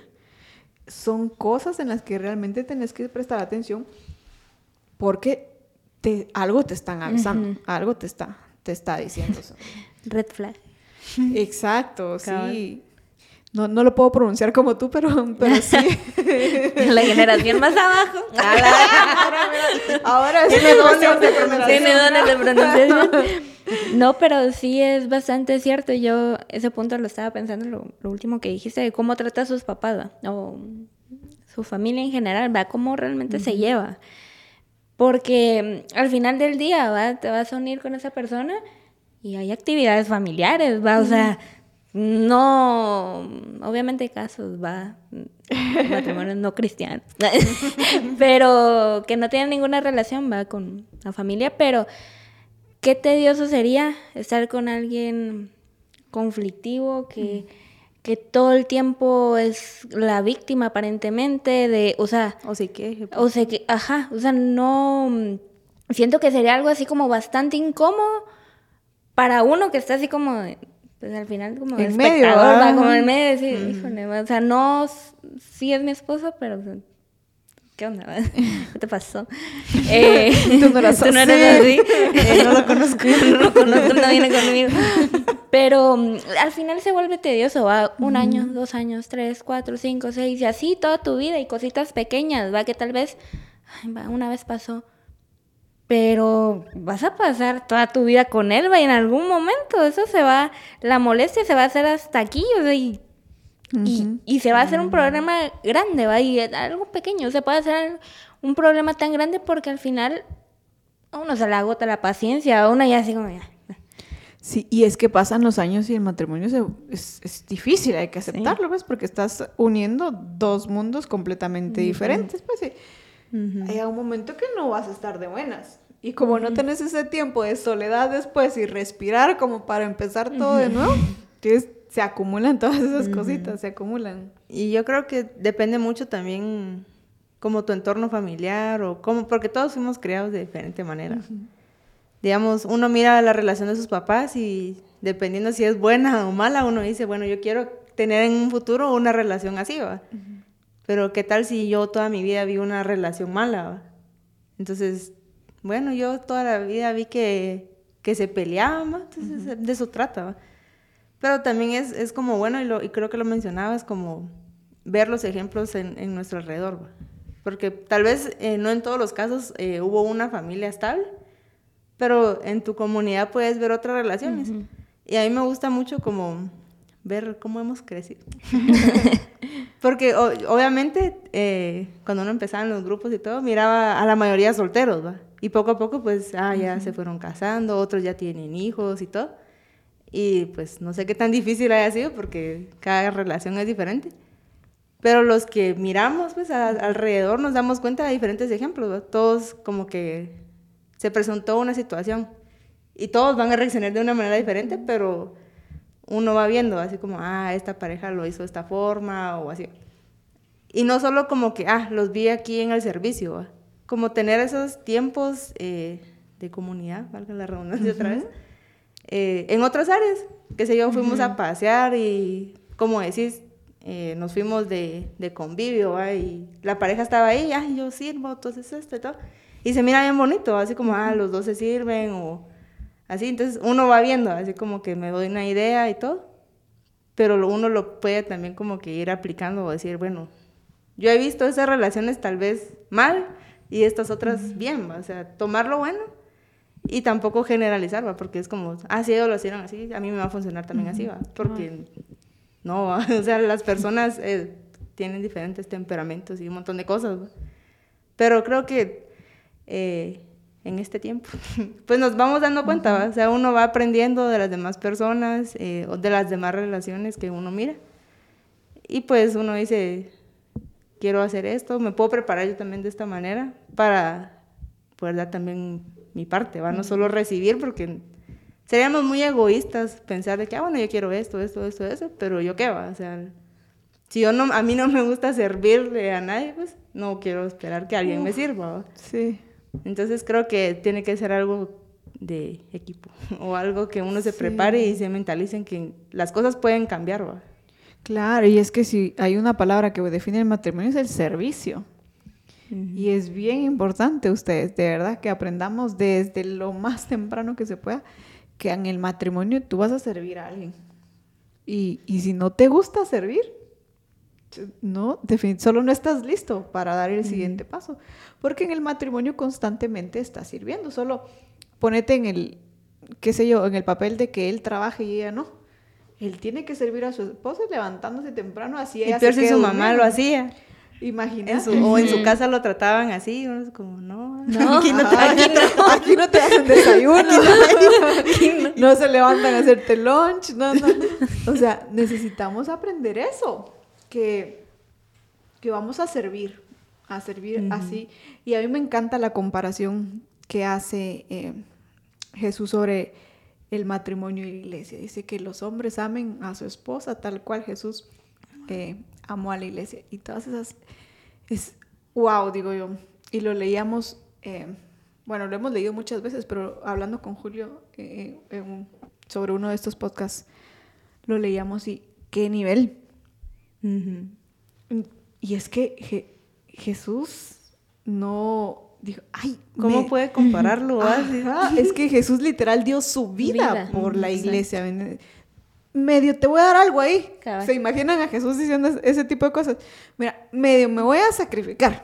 Son cosas en las que realmente tenés que prestar atención porque te, algo te están avisando, algo te está, te está diciendo. Red flag. Exacto, sí. No, no, lo puedo pronunciar como tú, pero, pero sí. La generación más abajo. Ahora es Tiene dones de pronunciación. Tiene dones de pronunciación. No, pero sí es bastante cierto. Yo ese punto lo estaba pensando, lo, lo último que dijiste, de cómo trata a sus papás, o su familia en general, va cómo realmente se lleva. Porque mm, al final del día, ¿va? Te vas a unir con esa persona y hay actividades familiares, ¿va? O sea, no, obviamente hay casos, va, matrimonios no cristianos, pero que no tienen ninguna relación, va, con la familia, pero qué tedioso sería estar con alguien conflictivo que, que todo el tiempo es la víctima aparentemente de, o sea, o se queje. O se que, ajá, o sea, no, siento que sería algo así como bastante incómodo para uno que está así como, pues al final como en espectador, medio, como en medio, sí, híjole, o sea, no, sí es mi esposo, pero ¿qué onda? ¿Qué te pasó? Eh, tú no eras, ¿tú no eres así. Eh, no lo conozco. no lo conozco, no viene conmigo. Pero mm, al final se vuelve tedioso, va un año, dos años, tres, cuatro, cinco, seis, y así toda tu vida y cositas pequeñas, va que tal vez, ay, va, una vez pasó pero vas a pasar toda tu vida con él, va, y en algún momento eso se va, la molestia se va a hacer hasta aquí, o sea, y, y, se va a hacer un problema grande, va, y algo pequeño, se puede hacer un problema tan grande porque al final a uno se le agota la paciencia, a uno ya así como ya. Sí, y es que pasan los años y el matrimonio es, es, difícil, hay que aceptarlo, ¿ves? Porque estás uniendo dos mundos completamente diferentes, pues sí hay un momento que no vas a estar de buenas. Y como no tenés ese tiempo de soledad después y respirar como para empezar todo de nuevo, se acumulan todas esas cositas, se acumulan. Y yo creo que depende mucho también como tu entorno familiar o como, porque todos fuimos criados de diferente manera. Digamos, uno mira la relación de sus papás y dependiendo si es buena o mala, uno dice, bueno, yo quiero tener en un futuro una relación así, ¿va? Pero qué tal si yo toda mi vida vi una relación mala. Entonces, bueno, yo toda la vida vi que, que se peleaban, entonces de eso trata. Pero también es, es como bueno, y, lo, y, creo que lo mencionabas, como ver los ejemplos en, en nuestro alrededor. Porque tal vez eh, no en todos los casos eh, hubo una familia estable, pero en tu comunidad puedes ver otras relaciones. Y a mí me gusta mucho como ver cómo hemos crecido. Porque obviamente eh, cuando uno empezaba en los grupos y todo, miraba a la mayoría solteros, ¿va? Y poco a poco pues, ah, ya se fueron casando, otros ya tienen hijos y todo. Y pues no sé qué tan difícil haya sido porque cada relación es diferente. Pero los que miramos pues alrededor nos damos cuenta de diferentes ejemplos, ¿va? Todos como que se presentó una situación y todos van a reaccionar de una manera diferente, pero uno va viendo así como, ah, esta pareja lo hizo de esta forma o así. Y no solo como que, ah, los vi aquí en el servicio, como tener esos tiempos eh, de comunidad, valga la redundancia otra vez, eh, en otras áreas. Que sé yo, fuimos a pasear y, como decís, eh, nos fuimos de, de convivio, y la pareja estaba ahí, ay, yo sirvo, entonces esto y todo. Y se mira bien bonito, así como, ah, los dos se sirven o así. Entonces uno va viendo, así como que me doy una idea y todo. Pero uno lo puede también como que ir aplicando o decir, bueno, yo he visto esas relaciones tal vez mal y estas otras bien, o sea, tomar lo bueno y tampoco generalizar, ¿va? porque es como, ah, si ellos lo hicieron así, a mí me va a funcionar también así, ¿va? porque no, o sea, las personas eh, tienen diferentes temperamentos y un montón de cosas, pero creo que eh, en este tiempo, pues nos vamos dando cuenta, o sea, uno va aprendiendo de las demás personas eh, o de las demás relaciones que uno mira. Y pues uno dice, quiero hacer esto, me puedo preparar yo también de esta manera para poder dar también mi parte, ¿va? No solo recibir, porque seríamos muy egoístas pensar de que, ah, bueno, yo quiero esto, esto, esto, eso, pero yo qué va, o sea, si yo no, a mí no me gusta servirle a nadie, pues no quiero esperar que alguien me sirva, Sí. Entonces creo que tiene que ser algo de equipo o algo que uno se prepare y se mentalice en que las cosas pueden cambiar, ¿va? Claro, y es que si hay una palabra que define el matrimonio es el servicio. Y es bien importante ustedes, de verdad, que aprendamos desde lo más temprano que se pueda, que en el matrimonio tú vas a servir a alguien. Y, si no te gusta servir, no, solo no estás listo para dar el siguiente paso. Porque en el matrimonio constantemente estás sirviendo. Solo ponete en el, qué sé yo, en el papel de que él trabaje y ella no él tiene que servir a su esposa levantándose temprano, así ella Y si su mamá lo hacía. Imagínate. o en su casa lo trataban así, uno es como, no, no aquí, no te, aquí, no, te hacen desayuno, no, se levantan a hacerte lunch, no, no. O sea, necesitamos aprender eso, que, que vamos a servir, a servir así. Y a mí me encanta la comparación que hace eh, Jesús sobre el matrimonio y la iglesia. Dice que los hombres amen a su esposa tal cual Jesús eh, amó a la iglesia. Y todas esas, es wow, digo yo. Y lo leíamos, eh, bueno, lo hemos leído muchas veces, pero hablando con Julio eh, sobre uno de estos podcasts, lo leíamos y qué nivel. Y es que Jesús no dijo, ay, ¿cómo puede compararlo? es que Jesús literal dio su vida, por la iglesia. Medio te voy a dar algo ahí. ¿Se imaginan a Jesús diciendo ese tipo de cosas? Mira, medio me voy a sacrificar.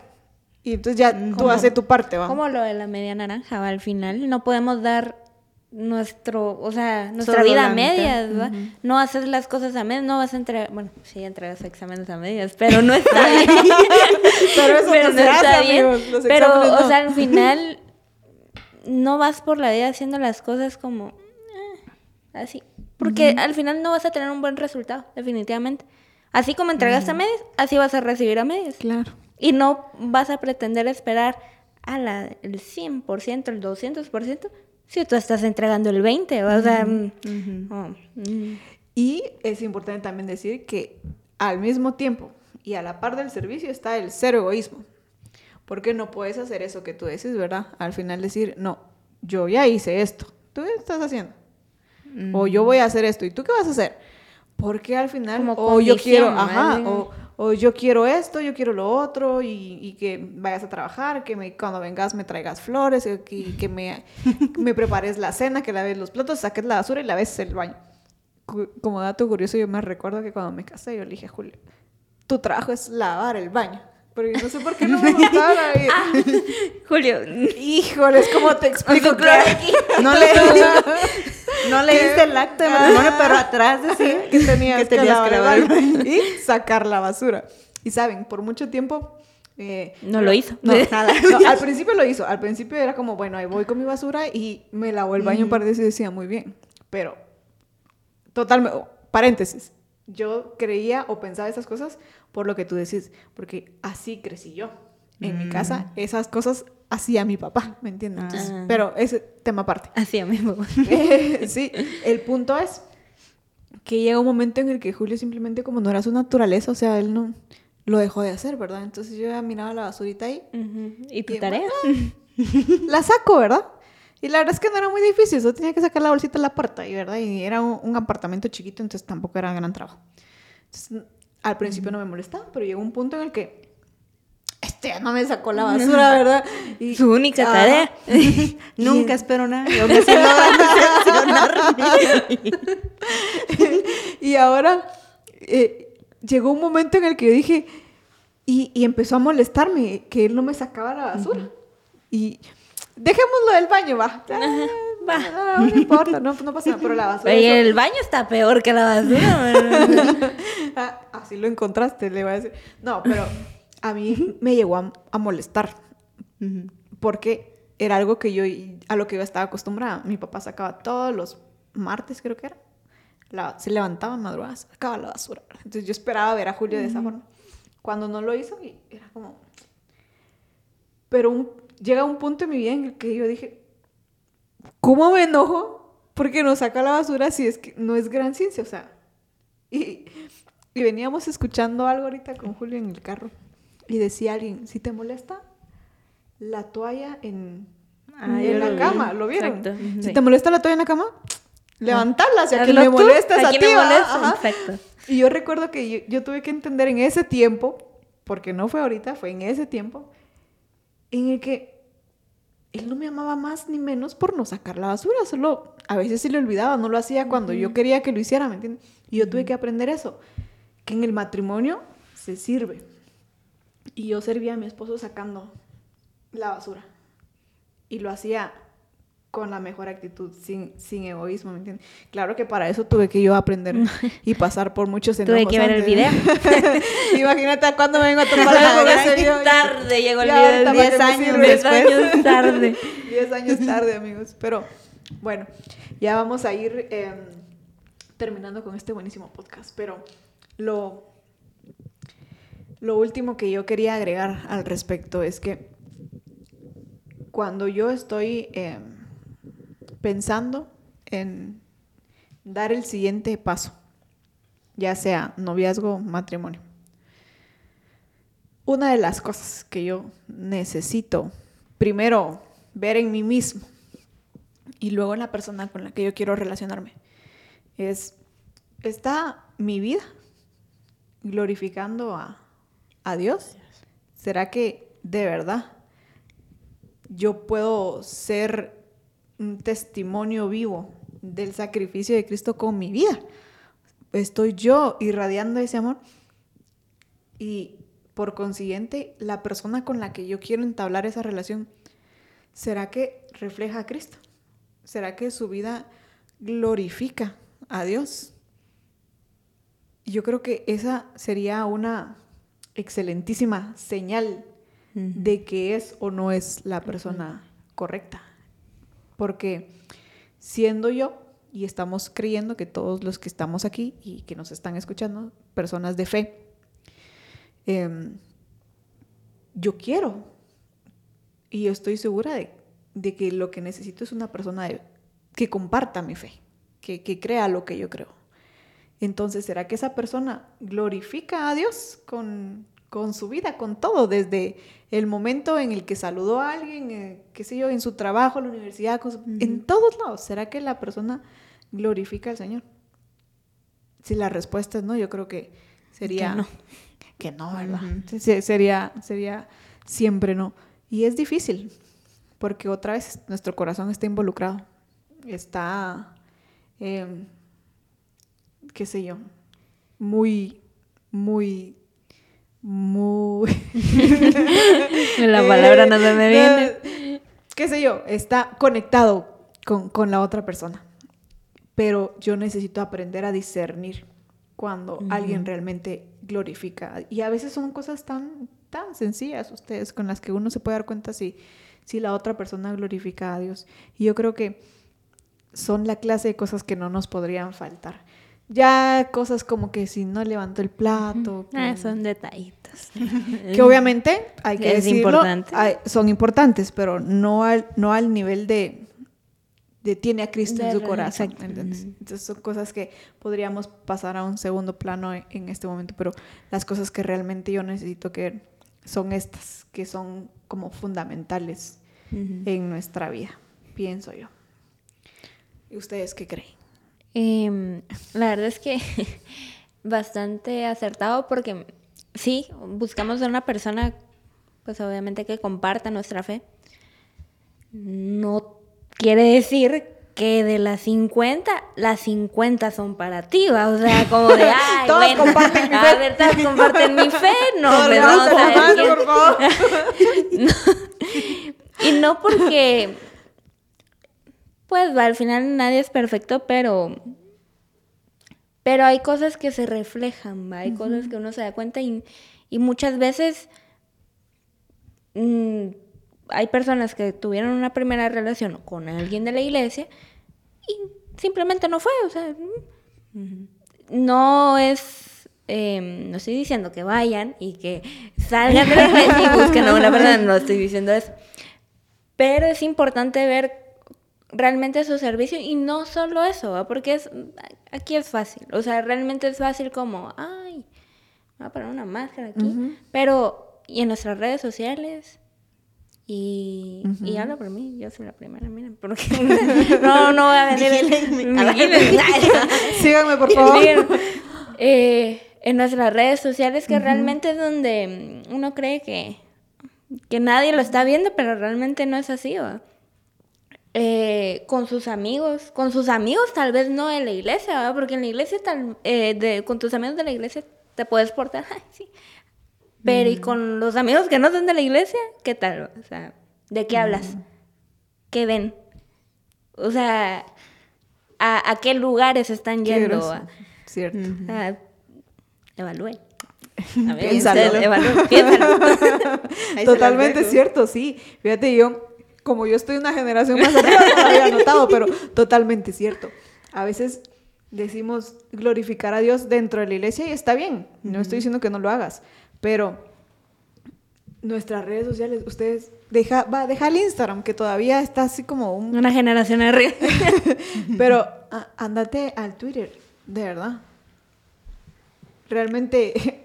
Y entonces ya tú haces tu parte, ¿va? Como lo de la media naranja, Al final no podemos dar nuestro, o sea, nuestra vida a medias, No haces las cosas a medias, no vas a entregar, bueno, sí entregas exámenes a medias, pero no está bien. pero eso no, está bien. pero, o sea, al final no vas por la vida haciendo las cosas como eh, así, porque al final no vas a tener un buen resultado, definitivamente. Así como entregas a medias, así vas a recibir a medias. Claro. Y no vas a pretender esperar a la, el 100%, el 200%, si tú estás entregando el 20, o sea... Oh. Y es importante también decir que al mismo tiempo y a la par del servicio está el cero egoísmo. Porque no puedes hacer eso que tú dices, ¿verdad? Al final decir, no, yo ya hice esto, tú qué estás haciendo. O yo voy a hacer esto, ¿y tú qué vas a hacer? Porque al final, o yo quiero, ajá, o, o yo quiero esto, yo quiero lo otro, y, que vayas a trabajar, que me, cuando vengas me traigas flores, y que me, me prepares la cena, que laves los platos, saques la basura y laves el baño. Como dato curioso, yo me recuerdo que cuando me casé, yo le dije Julio, tu trabajo es lavar el baño. Pero yo no sé por qué no me gustaba. ah, Julio. Híjoles, ¿cómo te explico? Que no le, no leíste el acto de matrimonio, pero atrás decía que tenías que, lavar el baño y sacar la basura. Y saben, por mucho tiempo... Eh, no lo hizo. No, nada. al principio lo hizo. Al principio era como, bueno, ahí voy con mi basura y me lavó el baño un par de veces y decía, muy bien. Pero, totalmente, paréntesis. Yo creía o pensaba esas cosas por lo que tú decís, porque así crecí yo. En mi casa, mm. esas cosas hacía mi papá, ¿me entiendes? Ah. Pero ese tema aparte. Hacía mi papá. sí, el punto es que llega un momento en el que Julio simplemente como no era su naturaleza, o sea, él no, lo dejó de hacer, ¿verdad? Entonces yo ya miraba la basurita ahí. ¿Y tu tarea? la saco, ¿verdad? Y la verdad es que no era muy difícil, solo tenía que sacar la bolsita de la puerta, y ¿verdad? Y era un, apartamento chiquito, entonces tampoco era gran trabajo. Entonces, al principio no me molestaba, pero llegó un punto en el que no me sacó la basura, ¿verdad? Y, Su única tarea. Nunca espero nada. y ahora eh, llegó un momento en el que yo dije, y, y, empezó a molestarme que él no me sacaba la basura. Y dejémoslo del baño, va. va. No, importa, no, no, pasa nada, pero la basura. Y el baño está peor que la basura. Ah, así lo encontraste, le voy a decir. No, pero a mí me llegó a, molestar. Porque era algo que yo, a lo que yo estaba acostumbrada. Mi papá sacaba todos los martes, creo que era. se levantaba en madrugada, sacaba la basura. Entonces yo esperaba ver a Julio de esa forma. Cuando no lo hizo, era como... Pero llega un punto en mi vida en el que yo dije, ¿cómo me enojo? Porque no saca la basura si es que no es gran ciencia, o sea. Y, y veníamos escuchando algo ahorita con Julio en el carro. Y decía alguien, si te molesta la toalla en, ah, en la cama, ¿lo vieron? Si te molesta la toalla en la cama, levantarla, si a quien me molesta es a ti. Y yo recuerdo que yo, tuve que entender en ese tiempo, porque no fue ahorita, fue en ese tiempo, en el que él no me amaba más ni menos por no sacar la basura, solo a veces se le olvidaba, no lo hacía cuando yo quería que lo hiciera, ¿me entiendes? Y yo tuve que aprender eso, que en el matrimonio se sirve, y yo servía a mi esposo sacando la basura. Y lo hacía con la mejor actitud, sin, sin egoísmo, ¿me entiendes? Claro que para eso tuve que yo aprender y pasar por muchos enojos. Tuve que ver el video. Imagínate a cuándo me vengo a tomar la tarde llegó el video, 10 años después. años tarde. 10 años tarde, amigos. Pero bueno, ya vamos a ir em, terminando con este buenísimo podcast. Pero lo lo último que yo quería agregar al respecto es que cuando yo estoy em, pensando en dar el siguiente paso, ya sea noviazgo matrimonio, una de las cosas que yo necesito primero ver en mí mismo y luego en la persona con la que yo quiero relacionarme es, ¿está mi vida glorificando a, a Dios? ¿Será que de verdad yo puedo ser un testimonio vivo del sacrificio de Cristo con mi vida? Estoy yo irradiando ese amor y por consiguiente la persona con la que yo quiero entablar esa relación, ¿será que refleja a Cristo? ¿Será que su vida glorifica a Dios? Yo creo que esa sería una excelentísima señal de que es o no es la persona correcta. Porque siendo yo, y estamos creyendo que todos los que estamos aquí y que nos están escuchando, personas de fe, em, yo quiero y yo estoy segura de, que lo que necesito es una persona que comparta mi fe, que, que crea lo que yo creo. Entonces, ¿será que esa persona glorifica a Dios con, su vida, con todo, desde el momento en el que saludó a alguien, eh, qué sé yo, en su trabajo, en la universidad, en todos lados? ¿Será que la persona glorifica al Señor? Si la respuesta es no, yo creo que sería que no, que no ¿verdad? sería, sería siempre no. Y es difícil, porque otra vez nuestro corazón está involucrado, está... Em, qué sé yo, muy, muy, muy... la palabra no se me viene. Eh, qué sé yo, está conectado con, la otra persona. Pero yo necesito aprender a discernir cuando alguien realmente glorifica. Y a veces son cosas tan, tan sencillas ustedes con las que uno se puede dar cuenta si, si la otra persona glorifica a Dios. Y yo creo que son la clase de cosas que no nos podrían faltar. Ya cosas como que si no levanto el plato. Ah, son detallitos. que obviamente hay que decirlo, son importantes, pero no al, no al nivel de tiene a Cristo en su corazón. Entonces son cosas que podríamos pasar a un segundo plano en, este momento, pero las cosas que realmente yo necesito que son estas, que son como fundamentales en nuestra vida, pienso yo. ¿Y ustedes qué creen? Em, la verdad es que bastante acertado porque sí, buscamos a una persona, pues obviamente que comparta nuestra fe. No quiere decir que de las 50, las 50 son para ti, ¿va? o sea, como de, ay, todos bueno, comparten mi fe. a ver, todos comparten mi fe, no, pero vamos a ver por favor. y no porque, pues, al final nadie es perfecto, pero, pero hay cosas que se reflejan, ¿va? hay cosas que uno se da cuenta y, y muchas veces... Mmm, hay personas que tuvieron una primera relación con alguien de la iglesia y simplemente no fue, o sea, mm, no es, em, no estoy diciendo que vayan y que salgan de la iglesia y busquen a una verdad, no estoy diciendo eso, pero es importante ver realmente su servicio y no solo eso, porque es, aquí es fácil, o sea, realmente es fácil como, ay, voy a poner una máscara aquí, pero y en nuestras redes sociales y, y hablo por mí, yo soy la primera, miren, porque no, no voy a venir. Síganme, por favor. Eh, en nuestras redes sociales, que realmente es donde uno cree que, que nadie lo está viendo, pero realmente no es así, Eh, con sus amigos, con sus amigos tal vez no en la iglesia, porque en la iglesia tal, eh, de, con tus amigos de la iglesia te puedes portar, ay, sí, pero ¿y con los amigos que no son de la iglesia? ¿Qué tal? O sea, ¿de qué hablas? ¿Qué ven? O sea, ¿a, qué lugares están yendo? Cierto. evalúen. A ver, piénsalo. Totalmente cierto, sí. Fíjate, yo, como yo estoy una generación más arriba, no lo había notado, pero totalmente cierto. A veces decimos glorificar a Dios dentro de la iglesia y está bien. No estoy diciendo que no lo hagas. Pero nuestras redes sociales, ustedes, deja, va, deja el Instagram, que todavía está así como un... Una generación arriba. Pero ándate al Twitter, de verdad. Realmente.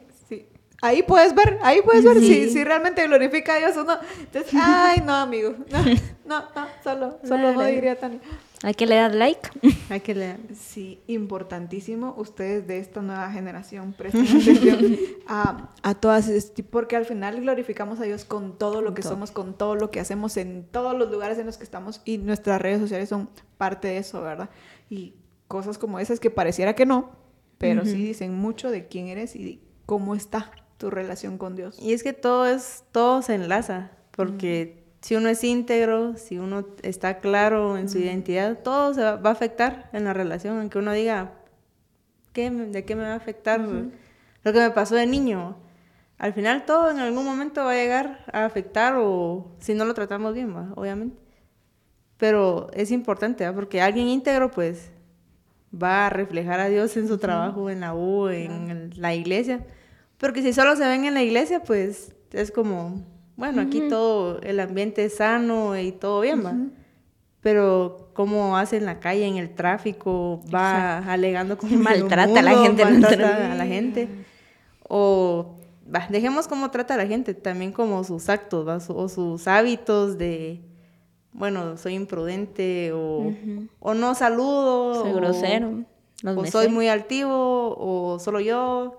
Ahí puedes ver, ahí puedes ver si, si, realmente glorifica a Dios o no. Entonces, ay, no, amigo. No, no, no solo, solo no diría Tania. Hay que le dar like. Hay que leer. Sí, importantísimo. Ustedes de esta nueva generación presten atención a, a todas, porque al final glorificamos a Dios con todo lo que somos, con todo lo que hacemos en todos los lugares en los que estamos y nuestras redes sociales son parte de eso, ¿verdad? Y cosas como esas que pareciera que no, pero sí dicen mucho de quién eres y cómo está tu relación con Dios. Y es que todo es, todo se enlaza, porque si uno es íntegro, si uno está claro en su identidad, todo se va, a afectar en la relación, aunque uno diga, ¿qué, ¿de qué me va a afectar lo que me pasó de niño? Al final todo en algún momento va a llegar a afectar o si no lo tratamos bien, obviamente. Pero es importante, porque alguien íntegro pues va a reflejar a Dios en su trabajo, en la U, en la iglesia. Porque si solo se ven en la iglesia, pues es como bueno, aquí todo el ambiente es sano y todo bien, va. Pero cómo hace en la calle, en el tráfico, va alegando como maltrata a la gente, maltrata a la gente. O va, dejemos cómo trata a la gente, también como sus actos, ¿va? o sus hábitos de bueno, soy imprudente o, o no saludo. Soy grosero. o soy muy altivo o solo yo.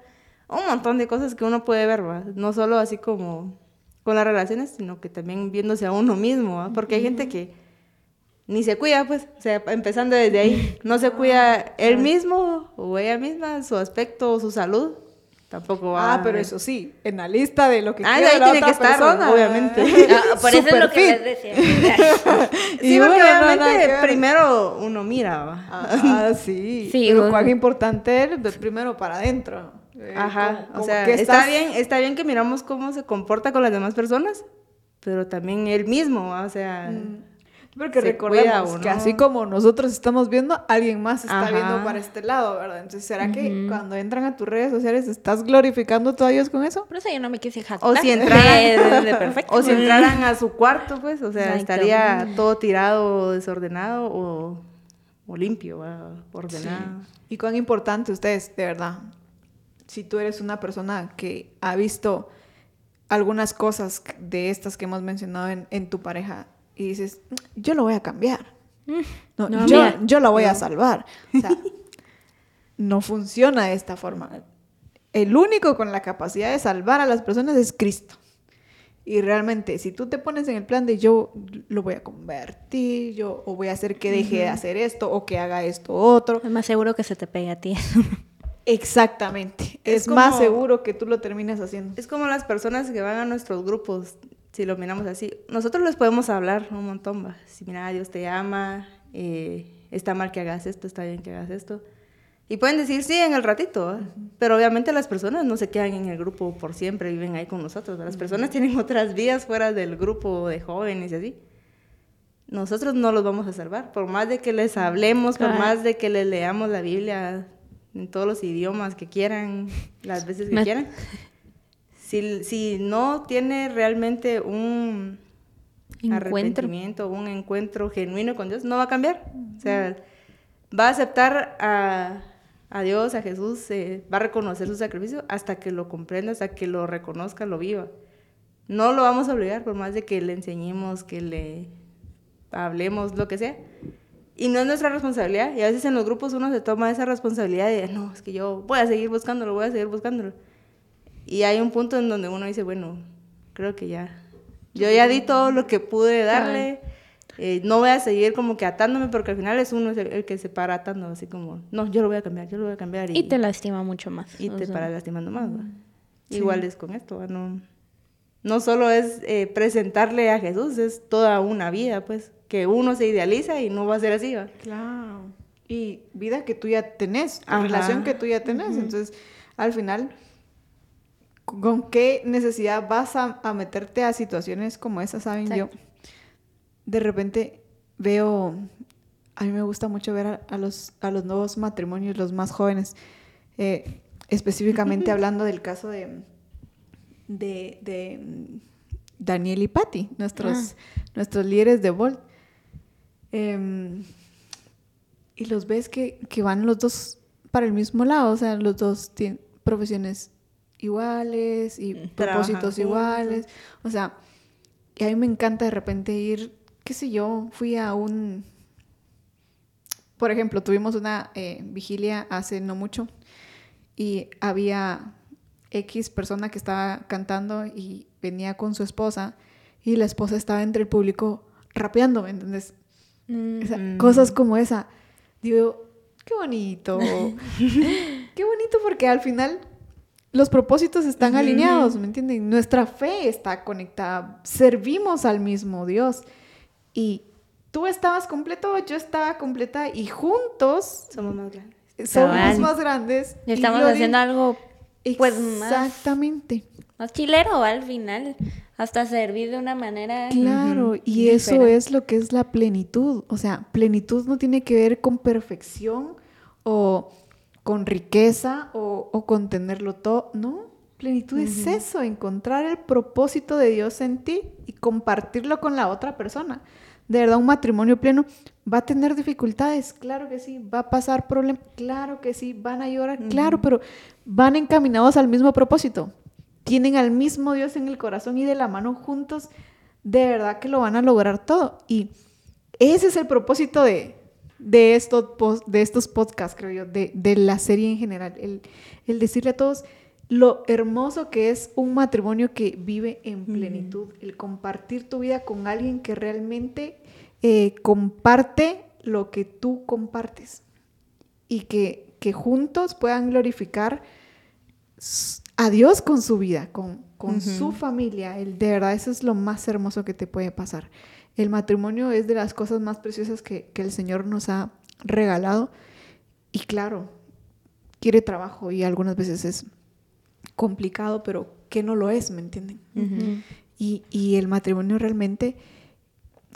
Un montón de cosas que uno puede ver, ¿va? No solo así como con las relaciones, sino que también viéndose a uno mismo, porque hay gente que ni se cuida, pues, o sea, empezando desde ahí, no se cuida él mismo o ella misma, su aspecto o su salud, tampoco va. Ah, pero eso sí, en la lista de lo que ah, quiere ahí tiene que estar, obviamente. Ah, por eso es lo que les decía. sí, porque obviamente primero uno mira. Ah, sí. sí pero cuán importante es primero para adentro. Eh, Ajá, o sea, está bien, está bien que miramos cómo se comporta con las demás personas, pero también él mismo, o sea... Mm. Porque recordemos que así como nosotros estamos viendo, alguien más está viendo para este lado, ¿verdad? Entonces, ¿será que cuando entran a tus redes sociales estás glorificando a Dios con eso? Por eso yo no me quise jactar. O si entraran, o si entraran a su cuarto, pues, o sea, estaría todo tirado, desordenado o, o limpio, ordenado. Y cuán importante ustedes, de verdad, si tú eres una persona que ha visto algunas cosas de estas que hemos mencionado en, en tu pareja y dices, yo lo voy a cambiar. Mm. No, yo, yo la voy a salvar. O sea, no funciona de esta forma. El único con la capacidad de salvar a las personas es Cristo. Y realmente, si tú te pones en el plan de yo lo voy a convertir, yo o voy a hacer que deje de hacer esto o que haga esto otro. Es más seguro que se te pegue a ti. Exactamente. Es, más seguro que tú lo termines haciendo. Es como las personas que van a nuestros grupos si lo miramos así. Nosotros les podemos hablar un montón, va. Si mira, Dios te ama, eh, está mal que hagas esto, está bien que hagas esto. Y pueden decir sí en el ratito, pero obviamente las personas no se quedan en el grupo por siempre, viven ahí con nosotros. Las personas tienen otras vidas fuera del grupo de jóvenes y así. Nosotros no los vamos a salvar, por más de que les hablemos, por más de que les leamos la Biblia en todos los idiomas que quieran, las veces que quieran. Si, no tiene realmente un arrepentimiento, un encuentro genuino con Dios, no va a cambiar. O sea, va a aceptar a, Dios, a Jesús, eh, va a reconocer su sacrificio hasta que lo comprenda, hasta que lo reconozca, lo viva. No lo vamos a obligar, por más de que le enseñemos, que le hablemos, lo que sea. Y no es nuestra responsabilidad. Y a veces en los grupos uno se toma esa responsabilidad de, no, es que yo voy a seguir buscándolo, voy a seguir buscándolo. Y hay un punto en donde uno dice, bueno, creo que ya, yo ya di todo lo que pude darle, eh, no voy a seguir como que atándome porque al final es uno el, que se para atando, así como, no, yo lo voy a cambiar, yo lo voy a cambiar. Y, te lastima mucho más. Y te para lastimando más. Igual es con esto, no, no solo es eh, presentarle a Jesús, es toda una vida, pues, que uno se idealiza y no va a ser así, ¿va? Claro. Y vida que tú ya tenés, relación que tú ya tenés, entonces al final ¿Con qué necesidad vas a, meterte a situaciones como esas, saben? Yo de repente veo, a mí me gusta mucho ver a, los, a los nuevos matrimonios, los más jóvenes, eh, específicamente hablando del caso de, de, Daniel y Patty, nuestros, ah. nuestros líderes de Volt. Em, y los ves que, que van los dos para el mismo lado, o sea, los dos tienen profesiones iguales y propósitos iguales. O sea, y a mí me encanta de repente ir, qué sé yo, fui a un... Por ejemplo, tuvimos una eh, vigilia hace no mucho y había X persona que estaba cantando y venía con su esposa y la esposa estaba entre el público rapeando, ¿me entiendes? Mm. cosas como esa. Digo, qué bonito. qué bonito porque al final los propósitos están alineados, ¿me entienden? Nuestra fe está conectada, servimos al mismo Dios. Y tú estabas completo, yo estaba completa y juntos somos más grandes. Somos más grandes. Y estamos haciendo algo pues Exactamente. Más, chilero al final, hasta servir de una manera. Claro, y eso es lo que es la plenitud. O sea, plenitud no tiene que ver con perfección o con riqueza o, con tenerlo todo. No, plenitud es eso, encontrar el propósito de Dios en ti y compartirlo con la otra persona. De verdad, un matrimonio pleno va a tener dificultades, claro que sí, va a pasar problemas, claro que sí, van a llorar, claro, pero van encaminados al mismo propósito. Tienen al mismo Dios en el corazón y de la mano juntos, de verdad que lo van a lograr todo. Y ese es el propósito de, de estos, de estos podcasts, creo yo, de, de la serie en general. El, el, decirle a todos lo hermoso que es un matrimonio que vive en plenitud, el compartir tu vida con alguien que realmente eh, comparte lo que tú compartes y que, que juntos puedan glorificar a Dios con su vida, con, con su familia. El, de verdad, eso es lo más hermoso que te puede pasar. El matrimonio es de las cosas más preciosas que, el Señor nos ha regalado. Y claro, quiere trabajo y algunas veces es complicado, pero que no lo es, ¿me entienden? y, el matrimonio realmente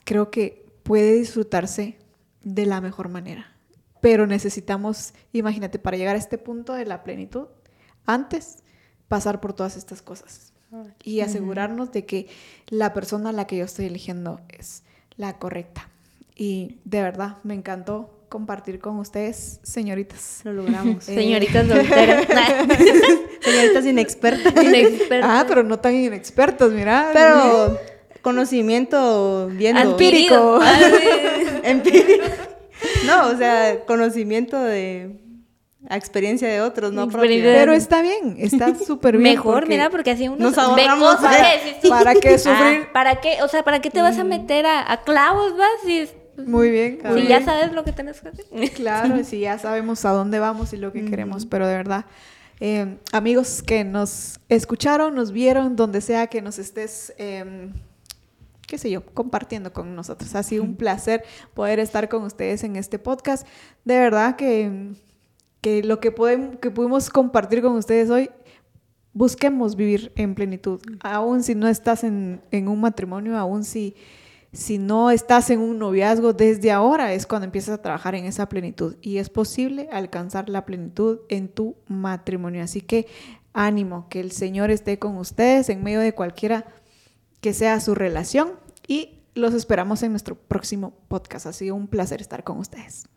creo que puede disfrutarse de la mejor manera. Pero necesitamos, imagínate, para llegar a este punto de la plenitud, antes pasar por todas estas cosas y asegurarnos de que la persona a la que yo estoy eligiendo es la correcta. Y de verdad, me encantó compartir con ustedes, señoritas. Lo logramos. Eh, señoritas solteras. señoritas inexpertas. Ah, pero no tan inexpertas, mira. Pero conocimiento viendo. Empírico. Empírico. No, o sea, conocimiento de experiencia de otros, no propia. Pero está bien, está súper bien. Mejor, mira, porque así uno nos ahorramos ¿Para qué sufrir? Ah, ¿Para qué? O sea, ¿para qué te vas a meter a, clavos, vas? Si muy bien. Si ya sabes lo que tienes que hacer. Claro, si ya sabemos a dónde vamos y lo que queremos, pero de verdad, eh, amigos que nos escucharon, nos vieron, donde sea que nos estés, em, qué sé yo, compartiendo con nosotros. Ha sido un placer poder estar con ustedes en este podcast. De verdad que, que lo que, podemos, que pudimos compartir con ustedes hoy busquemos vivir en plenitud, aún si no estás en, en un matrimonio, aún si si no estás en un noviazgo, desde ahora es cuando empiezas a trabajar en esa plenitud y es posible alcanzar la plenitud en tu matrimonio. Así que ánimo, que el Señor esté con ustedes en medio de cualquiera que sea su relación y los esperamos en nuestro próximo podcast. Ha sido un placer estar con ustedes.